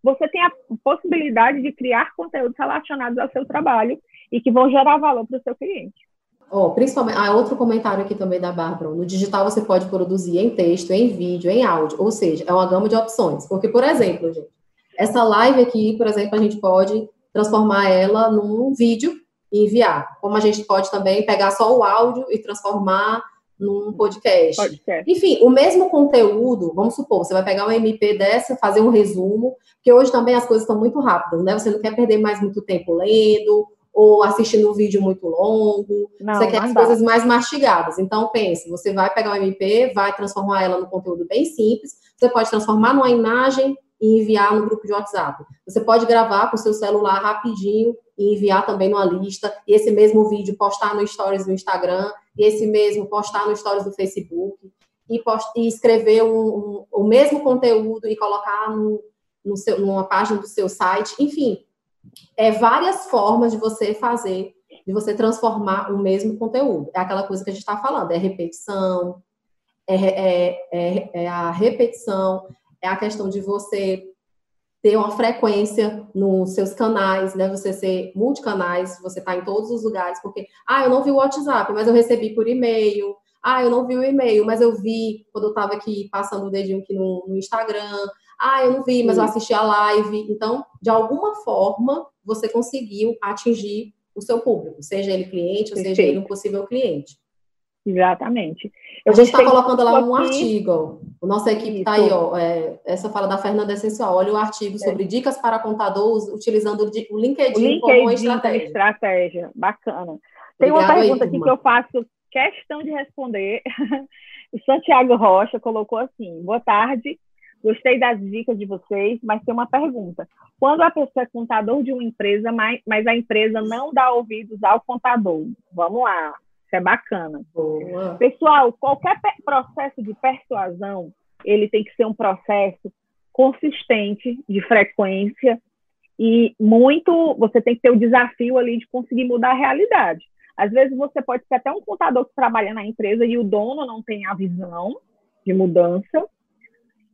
você tem a possibilidade de criar conteúdos relacionados ao seu trabalho e que vão gerar valor para o seu cliente. Oh, principalmente, ah, outro comentário aqui também da Bárbara. No digital você pode produzir em texto, em vídeo, em áudio, ou seja, é uma gama de opções. Porque, por exemplo, gente, essa live aqui, por exemplo, a gente pode transformar ela num vídeo e enviar. Como a gente pode também pegar só o áudio e transformar num podcast. podcast. Enfim, o mesmo conteúdo, vamos supor, você vai pegar um MP dessa, fazer um resumo, porque hoje também as coisas estão muito rápidas, né? Você não quer perder mais muito tempo lendo, ou assistindo um vídeo muito longo, não, você quer as dá. coisas mais mastigadas. Então, pense, você vai pegar o MP, vai transformar ela no conteúdo bem simples, você pode transformar numa imagem e enviar no grupo de WhatsApp. Você pode gravar com o seu celular rapidinho e enviar também numa lista, e esse mesmo vídeo postar no Stories do Instagram, e esse mesmo postar no Stories do Facebook, e, post, e escrever um, um, o mesmo conteúdo e colocar no, no seu, numa página do seu site, enfim, é várias formas de você fazer, de você transformar o mesmo conteúdo. É aquela coisa que a gente está falando, é repetição, é, é, é, é, a repetição, é a questão de você ter uma frequência nos seus canais, né? Você ser multicanais, você tá em todos os lugares, porque, ah, eu não vi o WhatsApp, mas eu recebi por e-mail. Ah, eu não vi o e-mail, mas eu vi quando eu estava aqui passando o dedinho aqui no, no Instagram. Ah, eu não vi, mas eu assisti a live. Então, de alguma forma, você conseguiu atingir o seu público, seja ele cliente ou seja ele um possível cliente. Exatamente. Eu a gente está colocando lá um aqui. artigo. O nossa equipe está aí, ó. É, essa fala da Fernanda é essencial. Olha o artigo é. sobre dicas para contadores utilizando o LinkedIn, o LinkedIn como uma estratégia. estratégia. Bacana. Tem Obrigado uma pergunta aqui que eu faço questão de responder. [LAUGHS] o Santiago Rocha colocou assim: boa tarde. Gostei das dicas de vocês, mas tem uma pergunta. Quando a pessoa é contador de uma empresa, mas, mas a empresa não dá ouvidos ao contador, vamos lá, isso é bacana. Boa. Pessoal, qualquer processo de persuasão, ele tem que ser um processo consistente, de frequência, e muito, você tem que ter o desafio ali de conseguir mudar a realidade. Às vezes você pode ser até um contador que trabalha na empresa e o dono não tem a visão de mudança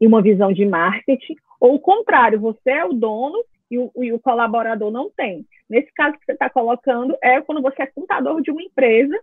e uma visão de marketing, ou o contrário, você é o dono e o, e o colaborador não tem. Nesse caso que você está colocando, é quando você é contador de uma empresa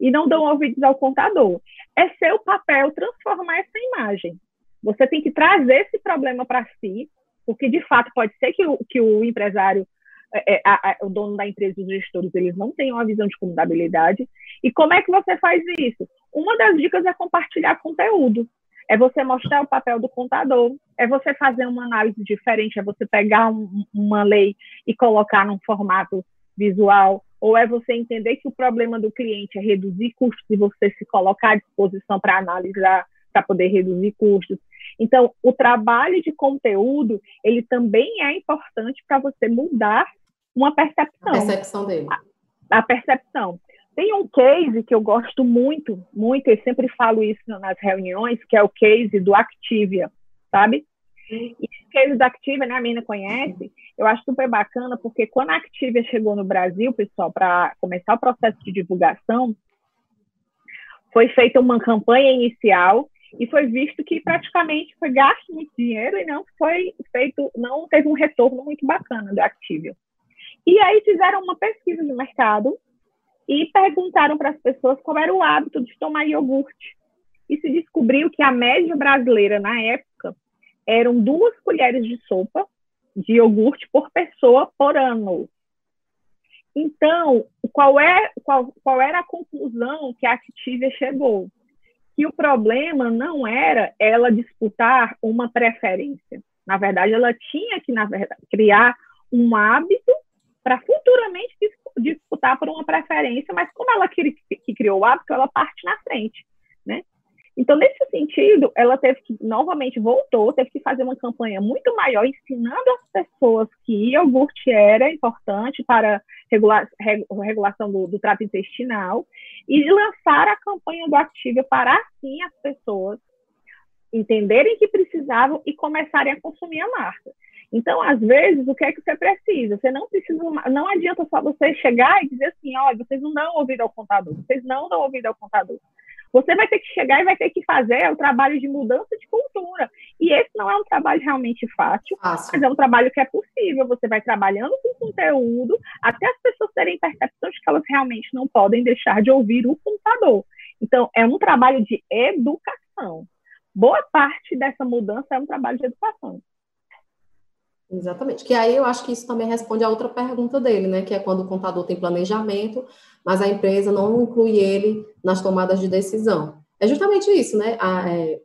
e não dão ouvidos ao contador. É seu papel transformar essa imagem. Você tem que trazer esse problema para si, porque de fato pode ser que o, que o empresário, é, é a, a, o dono da empresa, os gestores, eles não tenham uma visão de contabilidade. E como é que você faz isso? Uma das dicas é compartilhar conteúdo. É você mostrar o papel do contador, é você fazer uma análise diferente, é você pegar um, uma lei e colocar num formato visual, ou é você entender que o problema do cliente é reduzir custos e você se colocar à disposição para analisar, para poder reduzir custos. Então, o trabalho de conteúdo, ele também é importante para você mudar uma percepção. A percepção dele. A, a, percepção. Tem um case que eu gosto muito, muito, e sempre falo isso nas reuniões, que é o case do Activia, sabe? E esse case da Activia, né, a menina conhece, eu acho super bacana, porque quando a Activia chegou no Brasil, pessoal, para começar o processo de divulgação, foi feita uma campanha inicial e foi visto que praticamente foi gasto muito dinheiro e não foi feito, não teve um retorno muito bacana da Activia. E aí fizeram uma pesquisa de mercado e perguntaram para as pessoas qual era o hábito de tomar iogurte. E se descobriu que a média brasileira na época eram duas colheres de sopa de iogurte por pessoa por ano. Então, qual, é, qual, qual era a conclusão que a Activia chegou? Que o problema não era ela disputar uma preferência. Na verdade, ela tinha que, verdade, criar um hábito para futuramente disputar por uma preferência, mas como ela que, que criou o hábito, ela parte na frente, né? Então, nesse sentido, ela teve que, novamente, voltou, teve que fazer uma campanha muito maior, ensinando as pessoas que iogurte era importante para regular, regulação do, do trato intestinal, e lançar a campanha do Activia para, assim, as pessoas entenderem que precisavam e começarem a consumir a marca. Então, às vezes, o que é que você precisa? Você não precisa, não adianta só você chegar e dizer assim, olha, vocês não dão ouvido ao contador, vocês não dão ouvido ao contador. Você vai ter que chegar e vai ter que fazer o trabalho de mudança de cultura. E esse não é um trabalho realmente fácil, fácil, mas é um trabalho que é possível. Você vai trabalhando com conteúdo até as pessoas terem percepção de que elas realmente não podem deixar de ouvir o computador. Então, é um trabalho de educação. Boa parte dessa mudança é um trabalho de educação. Exatamente. Que aí eu acho que isso também responde a outra pergunta dele, né? Que é quando o contador tem planejamento, mas a empresa não inclui ele nas tomadas de decisão. É justamente isso, né? A, é,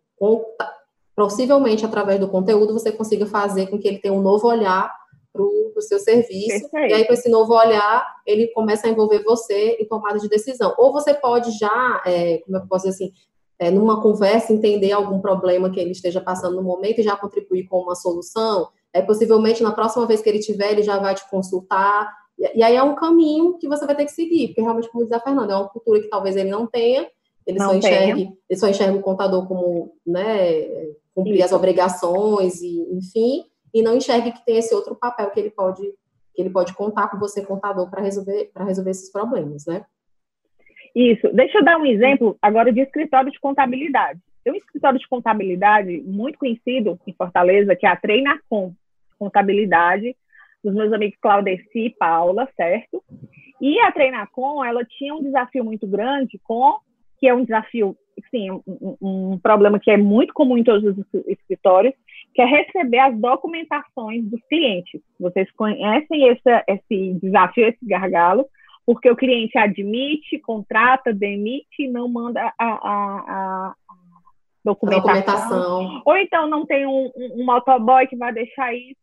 possivelmente através do conteúdo você consiga fazer com que ele tenha um novo olhar para o seu serviço. E aí, com esse novo olhar, ele começa a envolver você em tomada de decisão. Ou você pode já, é, como eu posso dizer assim, é, numa conversa, entender algum problema que ele esteja passando no momento e já contribuir com uma solução é, possivelmente na próxima vez que ele tiver, ele já vai te consultar. E, e, aí é um caminho que você vai ter que seguir, porque realmente, como diz a Fernanda, é uma cultura que talvez ele não tenha, ele, não só, enxergue, ele só enxerga o contador como né, cumprir Isso. as obrigações, e, enfim, e não enxergue que tem esse outro papel que ele pode, que ele pode contar com você, contador, para resolver, resolver esses problemas, né? Isso. Deixa eu dar um exemplo agora de escritório de contabilidade. Tem um escritório de contabilidade muito conhecido em Fortaleza, que é a Treinacom. Contabilidade, dos meus amigos Claudeci e Paula, certo? E a Treinacom, ela tinha um desafio muito grande com, que é um desafio, sim, um, um, problema que é muito comum em todos os escritórios, que é receber as documentações dos clientes. Vocês conhecem esse, esse desafio, esse gargalo, porque o cliente admite, contrata, demite e não manda a, a, a documentação. documentação. Ou então não tem um, um, motoboy que vai deixar isso.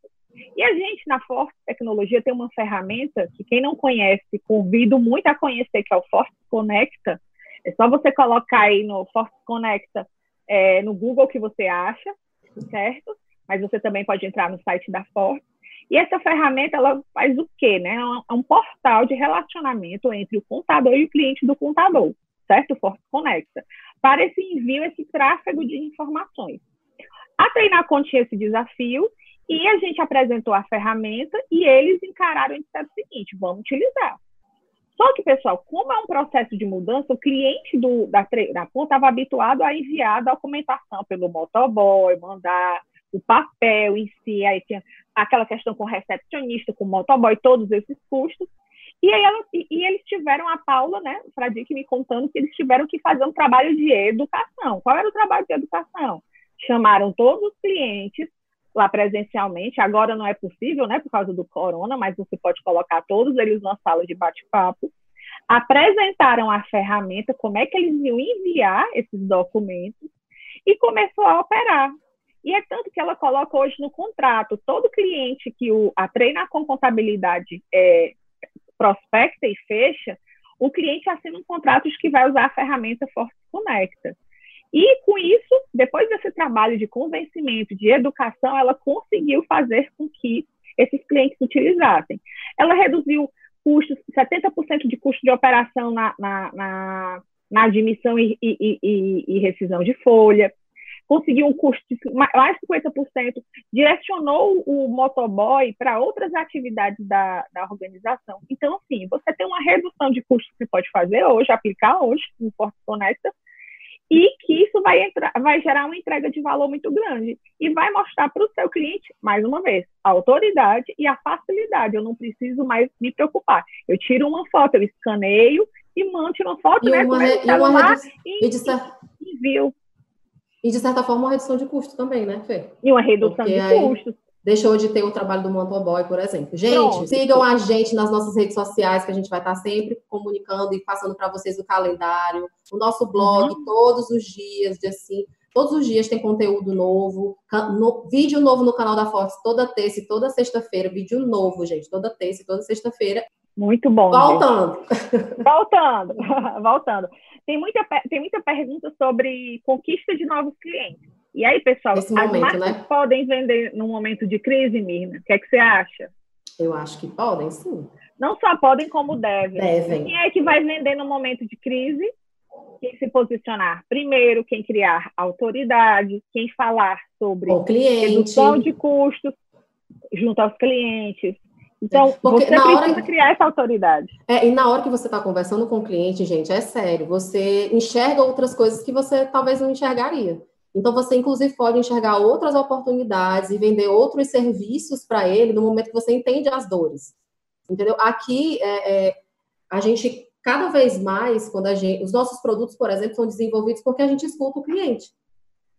E a gente, na Force Tecnologia, tem uma ferramenta que quem não conhece, convido muito a conhecer, que é o Force Conecta. É só você colocar aí no Force Conecta é, no Google que você acha, certo? Mas você também pode entrar no site da Force. E essa ferramenta, ela faz o quê? Né? É um portal de relacionamento entre o contador e o cliente do contador, certo? O Force Conecta. Para esse envio, esse tráfego de informações. A Treinacon tinha esse desafio e a gente apresentou a ferramenta e eles encararam e disseram o seguinte: vamos utilizar. Só que, pessoal, como é um processo de mudança, o cliente do, da, da conta estava habituado a enviar a documentação pelo motoboy, mandar o papel em si, aí tinha aquela questão com recepcionista, com motoboy, todos esses custos. E aí ela, e, e, eles tiveram a Paula, né, o Fradique me contando que eles tiveram que fazer um trabalho de educação. Qual era o trabalho de educação? Chamaram todos os clientes lá presencialmente. Agora não é possível, né, por causa do corona, mas você pode colocar todos eles na sala de bate-papo. Apresentaram a ferramenta, como é que eles iam enviar esses documentos e começou a operar. E é tanto que ela coloca hoje no contrato, todo cliente que o, a Treina com Contabilidade é, prospecta e fecha, o cliente assina um contrato de que vai usar a ferramenta Force Conecta. E com isso, depois desse trabalho de convencimento, de educação, ela conseguiu fazer com que esses clientes utilizassem. Ela reduziu custos, 70% de custo de operação na, na, na, na admissão e, e, e, e, rescisão de folha, conseguiu um custo de mais de 50%, direcionou o motoboy para outras atividades da, da organização. Então, assim, você tem uma redução de custos que você pode fazer hoje, aplicar hoje no Forte Conecta, e que isso vai, entrar, vai gerar uma entrega de valor muito grande e vai mostrar para o seu cliente, mais uma vez, a autoridade e a facilidade. Eu não preciso mais me preocupar. Eu tiro uma foto, eu escaneio e mando uma foto, e né? Uma, e, uma e, envio. E de certa forma uma redução de custo também, né, Fê? E uma redução Porque de aí... custos deixou de ter o trabalho do Motoboy, por exemplo. Gente, Pronto. sigam a gente nas nossas redes sociais, que a gente vai estar sempre comunicando e passando para vocês o calendário, o nosso blog, uhum. todos os dias, de assim, todos os dias tem conteúdo novo, no, vídeo novo no canal da Forte toda terça e toda sexta-feira, vídeo novo, gente, toda terça e toda sexta-feira. Muito bom. Voltando. Gente. Voltando. Voltando. [LAUGHS] Tem muita, tem muita pergunta sobre conquista de novos clientes. E aí, pessoal, Nesse as marcas né? podem vender num momento de crise, Mirna? O que é que você acha? Eu acho que podem, sim. Não só podem, como devem. Devem. Quem é que vai vender no momento de crise? Quem se posicionar primeiro, quem criar autoridade, quem falar sobre redução de custos junto aos clientes. Então, Porque você precisa hora... criar essa autoridade. É, e na hora que você está conversando com o cliente, gente, é sério, você enxerga outras coisas que você talvez não enxergaria. Então, você, inclusive, pode enxergar outras oportunidades e vender outros serviços para ele no momento que você entende as dores. Entendeu? Aqui, é, é, a gente, cada vez mais, quando a gente. Os nossos produtos, por exemplo, são desenvolvidos porque a gente escuta o cliente.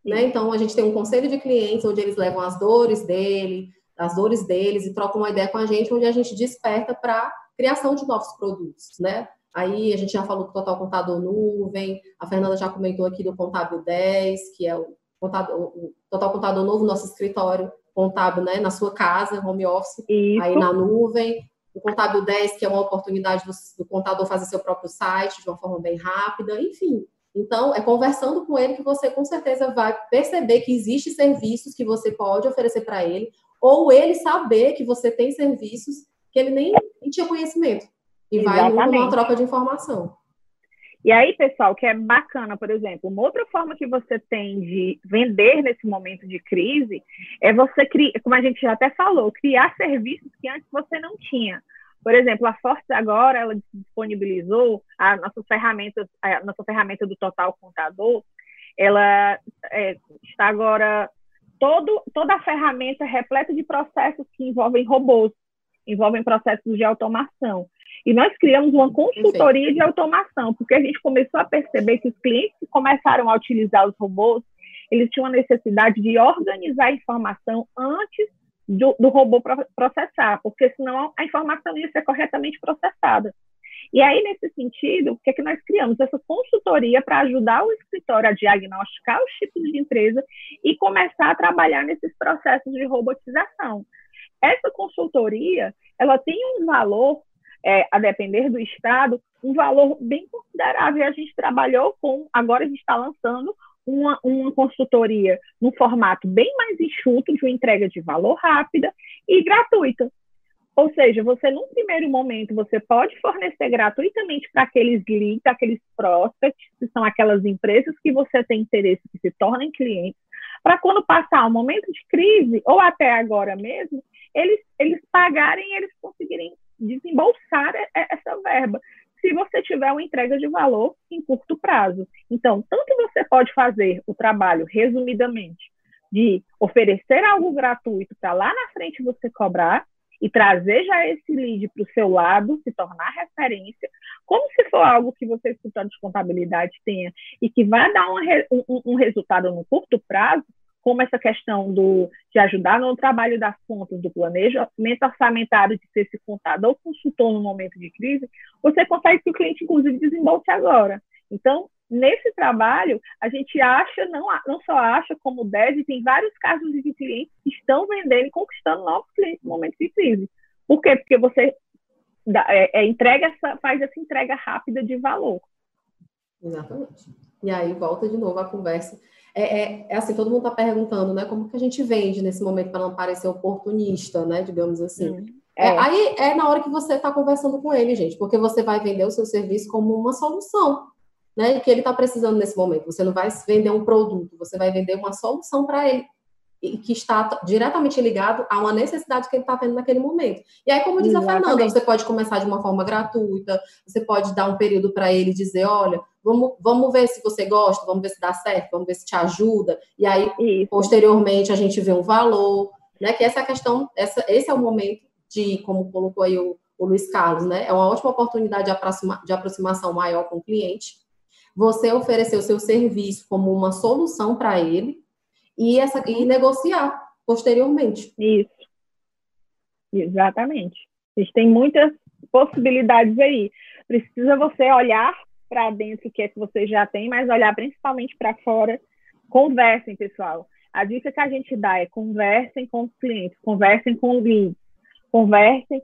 Né? Então, a gente tem um conselho de clientes onde eles levam as dores dele, as dores deles e trocam uma ideia com a gente, onde a gente desperta para criação de novos produtos, né? Aí a gente já falou do Total Contador Nuvem, a Fernanda já comentou aqui do Contábil 10, que é o, contador, o Total Contador Novo, nosso escritório contábil, né, na sua casa, home office, Isso. aí na nuvem. O Contábil 10, que é uma oportunidade do, do contador fazer seu próprio site de uma forma bem rápida, enfim. Então, é conversando com ele que você com certeza vai perceber que existem serviços que você pode oferecer para ele, ou ele saber que você tem serviços que ele nem, nem tinha conhecimento. E Exatamente. vai numa troca de informação. E aí, pessoal, que é bacana, por exemplo, uma outra forma que você tem de vender nesse momento de crise é você criar, como a gente já até falou, criar serviços que antes você não tinha. Por exemplo, a Force agora ela disponibilizou a nossa ferramenta, a nossa ferramenta do Total Contador, ela é, está agora todo, toda a ferramenta é repleta de processos que envolvem robôs, envolvem processos de automação. E nós criamos uma consultoria de automação, porque a gente começou a perceber que os clientes que começaram a utilizar os robôs, eles tinham a necessidade de organizar a informação antes do, do robô processar, porque senão a informação ia ser corretamente processada. E aí, nesse sentido, o que, é que nós criamos? Essa consultoria para ajudar o escritório a diagnosticar os tipos de empresa e começar a trabalhar nesses processos de robotização. Essa consultoria, ela tem um valor, é, a depender do estado, um valor bem considerável. E a gente trabalhou com, agora a gente está lançando uma, uma consultoria no formato bem mais enxuto, de uma entrega de valor rápida e gratuita. Ou seja, você, num primeiro momento, você pode fornecer gratuitamente para aqueles leads, aqueles prospects, que são aquelas empresas que você tem interesse que se tornem clientes, para quando passar um momento de crise, ou até agora mesmo, eles, eles pagarem e eles conseguirem desembolsar essa verba, se você tiver uma entrega de valor em curto prazo. Então, tanto você pode fazer o trabalho, resumidamente, de oferecer algo gratuito para lá na frente você cobrar, e trazer já esse lead para o seu lado, se tornar referência, como se for algo que você, escutando de contabilidade, tenha e que vai dar um, um, um resultado no curto prazo, como essa questão do, de ajudar no trabalho das contas, do planejamento orçamentário, de ser esse contador consultor no momento de crise, você consegue que o cliente, inclusive, desembolse agora. Então, nesse trabalho, a gente acha, não, não só acha, como deve, tem vários casos de clientes que estão vendendo e conquistando novos clientes no momento de crise. Por quê? Porque você dá, é, é, entrega essa, faz essa entrega rápida de valor. Exatamente. E aí volta de novo a conversa. É, é, é assim, todo mundo está perguntando, né? Como que a gente vende nesse momento para não parecer oportunista, né? Digamos assim. Hum, é. aí é na hora que você está conversando com ele, gente, porque você vai vender o seu serviço como uma solução né, que ele está precisando nesse momento. Você não vai vender um produto, você vai vender uma solução para ele e que está diretamente ligado a uma necessidade que ele está tendo naquele momento. E aí, como diz Exatamente. a Fernanda, você pode começar de uma forma gratuita, você pode dar um período para ele dizer, olha, vamos, vamos ver se você gosta, vamos ver se dá certo, vamos ver se te ajuda. E aí, Isso. posteriormente, a gente vê um valor, né? Que essa é questão, essa, esse é o momento de, como colocou aí o, o Luiz Carlos, né? É uma ótima oportunidade de, aproxima, de aproximação maior com o cliente você oferecer o seu serviço como uma solução para ele e, essa, e negociar posteriormente. Isso. Exatamente. A gente tem muitas possibilidades aí. Precisa você olhar para dentro o que é que você já tem, mas olhar principalmente para fora. Conversem, pessoal. A dica que a gente dá é conversem com os clientes, conversem com o lead, conversem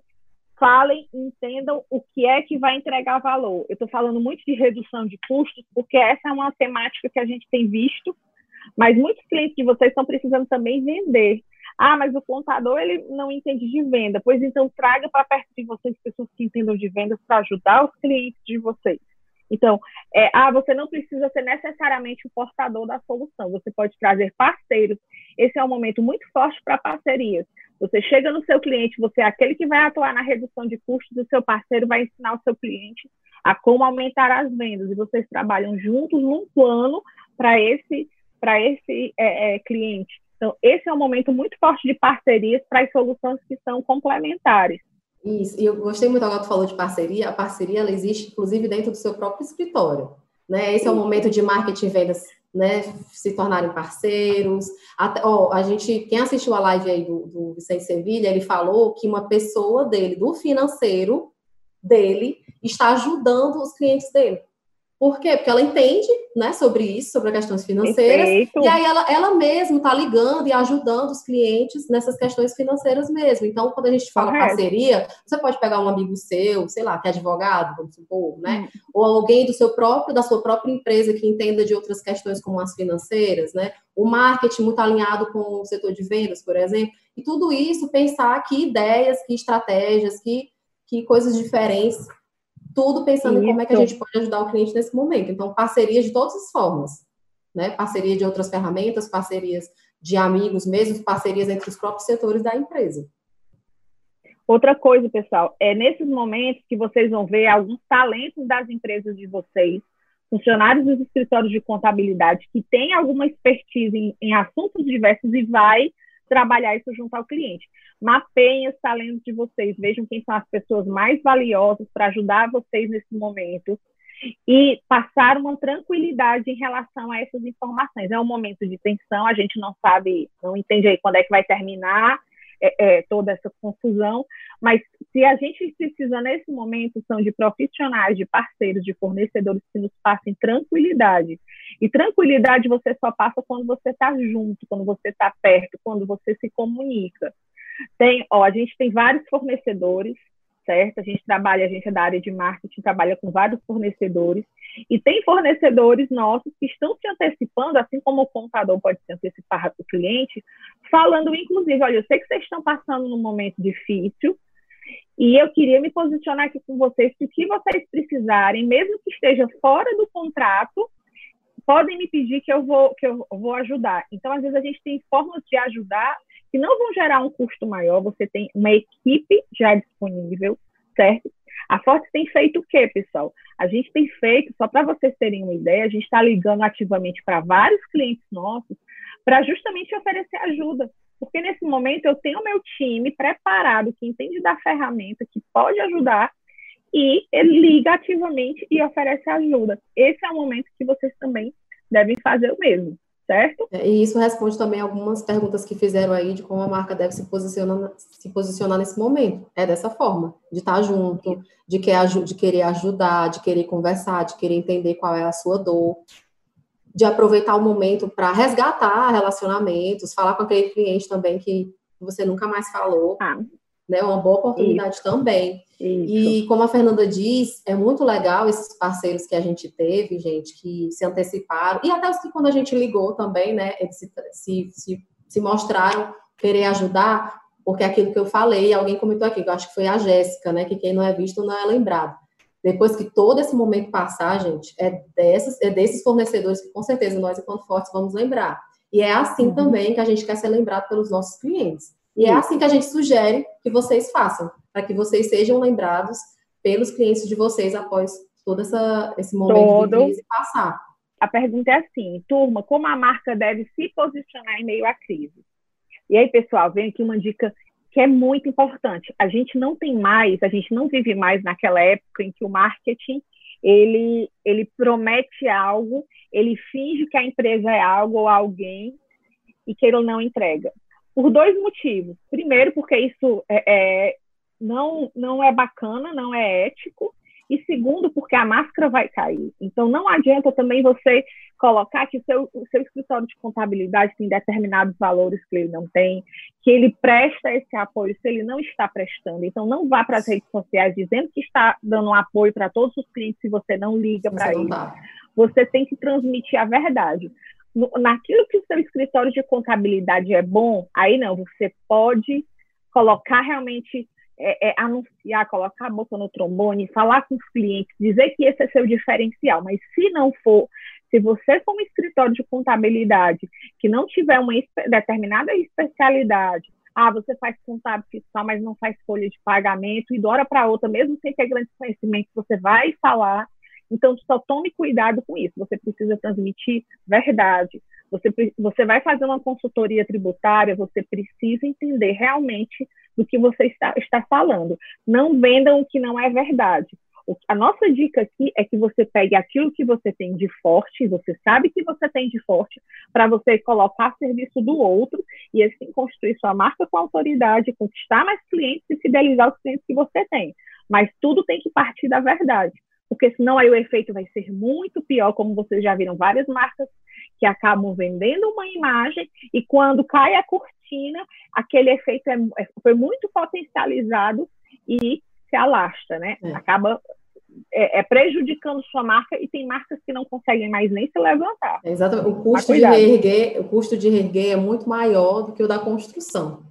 falem, entendam o que é que vai entregar valor. Eu estou falando muito de redução de custos, porque essa é uma temática que a gente tem visto, mas muitos clientes de vocês estão precisando também vender. Ah, mas o contador ele não entende de venda. Pois então traga para perto de vocês pessoas que entendam de vendas para ajudar os clientes de vocês. Então, é, ah, você não precisa ser necessariamente o portador da solução, você pode trazer parceiros. Esse é um momento muito forte para parcerias. Você chega no seu cliente, você é aquele que vai atuar na redução de custos, o seu parceiro vai ensinar o seu cliente a como aumentar as vendas, e vocês trabalham juntos num plano para esse, esse é, é, cliente. Então, esse é um momento muito forte de parcerias para as soluções que são complementares. Isso, e eu gostei muito agora que tu falou de parceria. A parceria ela existe, inclusive, dentro do seu próprio escritório. Né? Esse é o momento de marketing e vendas né, se tornarem parceiros. Até, a gente, quem assistiu a live aí do, do Vicente Sevilha, ele falou que uma pessoa dele, do financeiro dele, está ajudando os clientes dele. Por quê? Porque ela entende, né, sobre isso, sobre questões financeiras, Perfeito. e aí ela, ela mesma está ligando e ajudando os clientes nessas questões financeiras mesmo. Então, quando a gente fala Correto. parceria, você pode pegar um amigo seu, sei lá, que é advogado, vamos supor, né, hum. ou alguém do seu próprio, da sua própria empresa que entenda de outras questões como as financeiras, né, o marketing muito alinhado com o setor de vendas, por exemplo, e tudo isso pensar que ideias, que estratégias, que, que coisas diferentes tudo pensando Isso. em como é que a gente pode ajudar o cliente nesse momento. Então, parceria de todas as formas, né? Parceria de outras ferramentas, parcerias de amigos mesmo, parcerias entre os próprios setores da empresa. Outra coisa, pessoal, é nesses momentos que vocês vão ver alguns talentos das empresas de vocês funcionários dos escritórios de contabilidade que têm alguma expertise em, em assuntos diversos e vai trabalhar isso junto ao cliente. Mapeiem os talentos de vocês, vejam quem são as pessoas mais valiosas para ajudar vocês nesse momento e passar uma tranquilidade em relação a essas informações. É um momento de tensão, a gente não sabe, não entende aí quando é que vai terminar é, é, toda essa confusão, mas se a gente precisa nesse momento são de profissionais, de parceiros, de fornecedores que nos passem tranquilidade. E tranquilidade você só passa quando você está junto, quando você está perto, quando você se comunica. Tem, ó, a gente tem vários fornecedores certo? A gente trabalha, a gente é da área de marketing, trabalha com vários fornecedores, e tem fornecedores nossos que estão se antecipando, assim como o contador pode se antecipar para o cliente, falando, inclusive, olha, eu sei que vocês estão passando num momento difícil, e eu queria me posicionar aqui com vocês que que vocês precisarem, mesmo que esteja fora do contrato, podem me pedir que eu vou que eu vou ajudar. Então, às vezes a gente tem formas de ajudar que não vão gerar um custo maior, você tem uma equipe já disponível, certo? A Forte tem feito o quê, pessoal? A gente tem feito, só para vocês terem uma ideia, a gente está ligando ativamente para vários clientes nossos para justamente oferecer ajuda. Porque nesse momento eu tenho meu time preparado, que entende da ferramenta, que pode ajudar, e ele liga ativamente e oferece ajuda. Esse é o momento que vocês também devem fazer o mesmo certo? É, e isso responde também algumas perguntas que fizeram aí de como a marca deve se posicionar, se posicionar nesse momento. É dessa forma, de estar junto, de, quer, de querer ajudar, de querer conversar, de querer entender qual é a sua dor, de aproveitar o momento para resgatar relacionamentos, falar com aquele cliente também que você nunca mais falou. Ah, né? Uma boa oportunidade Isso. também. Isso. E como a Fernanda diz, é muito legal esses parceiros que a gente teve, gente, que se anteciparam, e até os que quando a gente ligou também, né, eles se, se, se, se mostraram querer ajudar, porque aquilo que eu falei, alguém comentou aqui, eu acho que foi a Jéssica, né, que quem não é visto não é lembrado. Depois que todo esse momento passar, gente, é, dessas, é desses fornecedores que com certeza nós, enquanto fortes, vamos lembrar. E é assim uhum. também que a gente quer ser lembrado pelos nossos clientes. E é assim que a gente sugere que vocês façam, para que vocês sejam lembrados pelos clientes de vocês após todo essa, esse momento todo. de crise passar. A pergunta é assim, turma, como a marca deve se posicionar em meio à crise? E aí, pessoal, vem aqui uma dica que é muito importante. A gente não tem mais, a gente não vive mais naquela época em que o marketing ele, ele promete algo, ele finge que a empresa é algo ou alguém e que ele não entrega por dois motivos. Primeiro, porque isso é, é, não, não é bacana, não é ético. E segundo, porque a máscara vai cair. Então, não adianta também você colocar que o seu, seu escritório de contabilidade tem determinados valores que ele não tem, que ele presta esse apoio se ele não está prestando. Então, não vá para as redes sociais dizendo que está dando um apoio para todos os clientes se você não liga para eles. Você tem que transmitir a verdade naquilo que o seu escritório de contabilidade é bom, aí não, você pode colocar realmente, é, é, anunciar, colocar a boca no trombone, falar com os clientes, dizer que esse é seu diferencial, mas se não for, se você for um escritório de contabilidade que não tiver uma determinada especialidade, ah, você faz contábil fiscal, mas não faz folha de pagamento, e de hora para outra, mesmo sem ter grandes conhecimentos, você vai falar então, só tome cuidado com isso. Você precisa transmitir verdade. Você, você vai fazer uma consultoria tributária, você precisa entender realmente do que você está, está falando. Não vendam o que não é verdade. O, a nossa dica aqui é que você pegue aquilo que você tem de forte, você sabe que você tem de forte, para você colocar a serviço do outro e assim construir sua marca com autoridade, conquistar mais clientes e fidelizar os clientes que você tem. Mas tudo tem que partir da verdade porque senão aí o efeito vai ser muito pior, como vocês já viram várias marcas que acabam vendendo uma imagem e quando cai a cortina, aquele efeito é, é foi muito potencializado e se alastra, né? É. Acaba é, é, prejudicando sua marca e tem marcas que não conseguem mais nem se levantar. exatamente. O custo de reerguer, o custo de reerguer é muito maior do que o da construção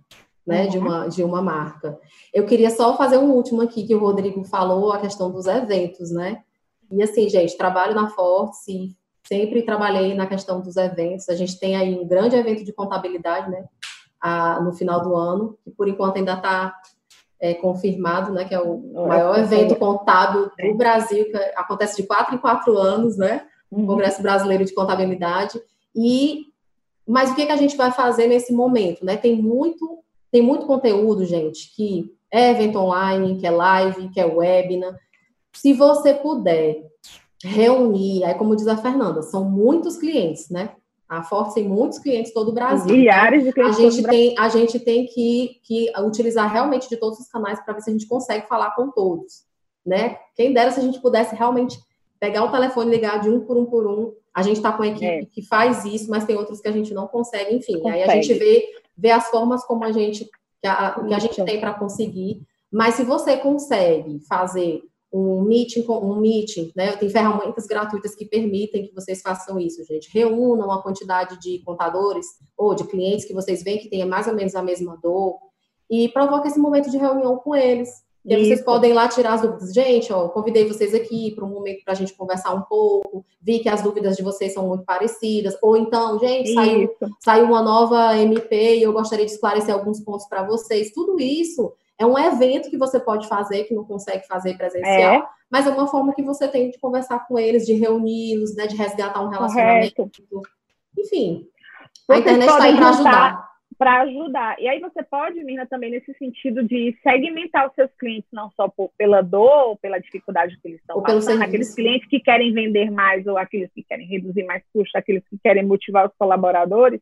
né, uhum. de, uma, de uma marca. Eu queria só fazer um último aqui, que o Rodrigo falou, a questão dos eventos, né? E assim, gente, trabalho na Forte, sempre trabalhei na questão dos eventos. A gente tem aí um grande evento de contabilidade, né? A, no final do ano, que por enquanto ainda está é, confirmado, né, que é o maior evento contábil do Brasil, que acontece de quatro em quatro anos, né, o uhum. Congresso Brasileiro de Contabilidade, e mas o que, que a gente vai fazer nesse momento, né, tem muito, tem muito conteúdo, gente, que é evento online, que é live, que é webinar, se você puder reunir, aí como diz a Fernanda, são muitos clientes, né, a Forte tem muitos clientes todo o Brasil. Milhares de clientes. A gente tem, a gente tem que, que utilizar realmente de todos os canais para ver se a gente consegue falar com todos, né? Quem dera se a gente pudesse realmente pegar o telefone e ligar de um por um por um. A gente está com a equipe é. que faz isso, mas tem outros que a gente não consegue. Enfim, consegue. aí a gente vê, vê as formas como a gente que a, que a gente tem para conseguir. Mas se você consegue fazer um meeting, um meeting, né? Tem ferramentas gratuitas que permitem que vocês façam isso, gente. Reúnam uma quantidade de contadores ou de clientes que vocês veem que tenha mais ou menos a mesma dor e provoque esse momento de reunião com eles. E aí vocês podem lá tirar as dúvidas. Gente, ó, convidei vocês aqui para um momento para a gente conversar um pouco. Vi que as dúvidas de vocês são muito parecidas. Ou então, gente, saiu, saiu uma nova MP e eu gostaria de esclarecer alguns pontos para vocês. Tudo isso é um evento que você pode fazer, que não consegue fazer presencial, é. mas é uma forma que você tem de conversar com eles, de reuni-los, né, de resgatar um relacionamento. Correto. Enfim, a internet está aí para ajudar. Para ajudar. E aí você pode, Mirna, também nesse sentido de segmentar os seus clientes, não só por, pela dor ou pela dificuldade que eles estão ou passando, aqueles clientes que querem vender mais ou aqueles que querem reduzir mais custos, aqueles que querem motivar os colaboradores,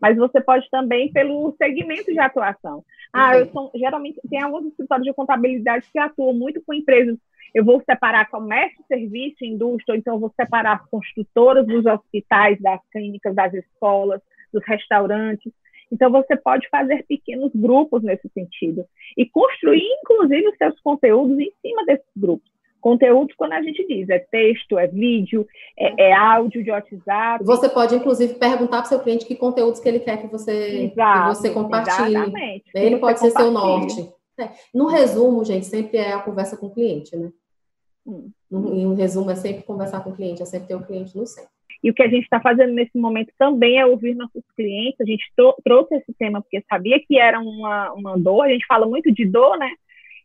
mas você pode também pelo segmento de atuação. Ah, eu sou, geralmente tem alguns escritórios de contabilidade que atuam muito com empresas. Eu vou separar comércio, serviço, indústria, ou então eu vou separar as construtoras dos hospitais, das clínicas, das escolas, dos restaurantes. Então, você pode fazer pequenos grupos nesse sentido e construir, inclusive, os seus conteúdos em cima desses grupos. Conteúdo, quando a gente diz, é texto, é vídeo, é, é áudio de WhatsApp. Você pode, inclusive, perguntar para o seu cliente que conteúdos que ele quer que você, Exato, que você compartilhe. Exatamente. Ele pode ser seu norte. É. No resumo, gente, sempre é a conversa com o cliente, né? Hum. Em um resumo, é sempre conversar com o cliente, é sempre ter o cliente no centro. E o que a gente está fazendo nesse momento também é ouvir nossos clientes. A gente trouxe esse tema porque sabia que era uma, uma dor. A gente fala muito de dor, né?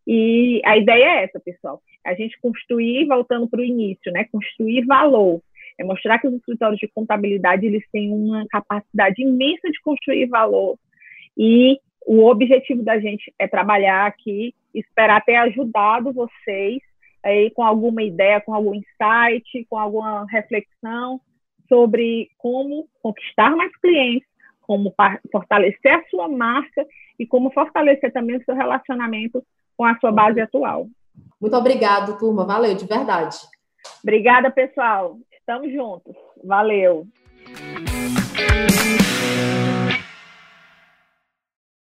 E a ideia é essa, pessoal. A gente construir, voltando para o início, né? Construir valor. É mostrar que os escritórios de contabilidade eles têm uma capacidade imensa de construir valor. E o objetivo da gente é trabalhar aqui, esperar ter ajudado vocês aí com alguma ideia, com algum insight, com alguma reflexão sobre como conquistar mais clientes, como fortalecer a sua marca e como fortalecer também o seu relacionamento com a sua base atual. Muito obrigado, turma. Valeu, de verdade. Obrigada, pessoal. Estamos juntos. Valeu.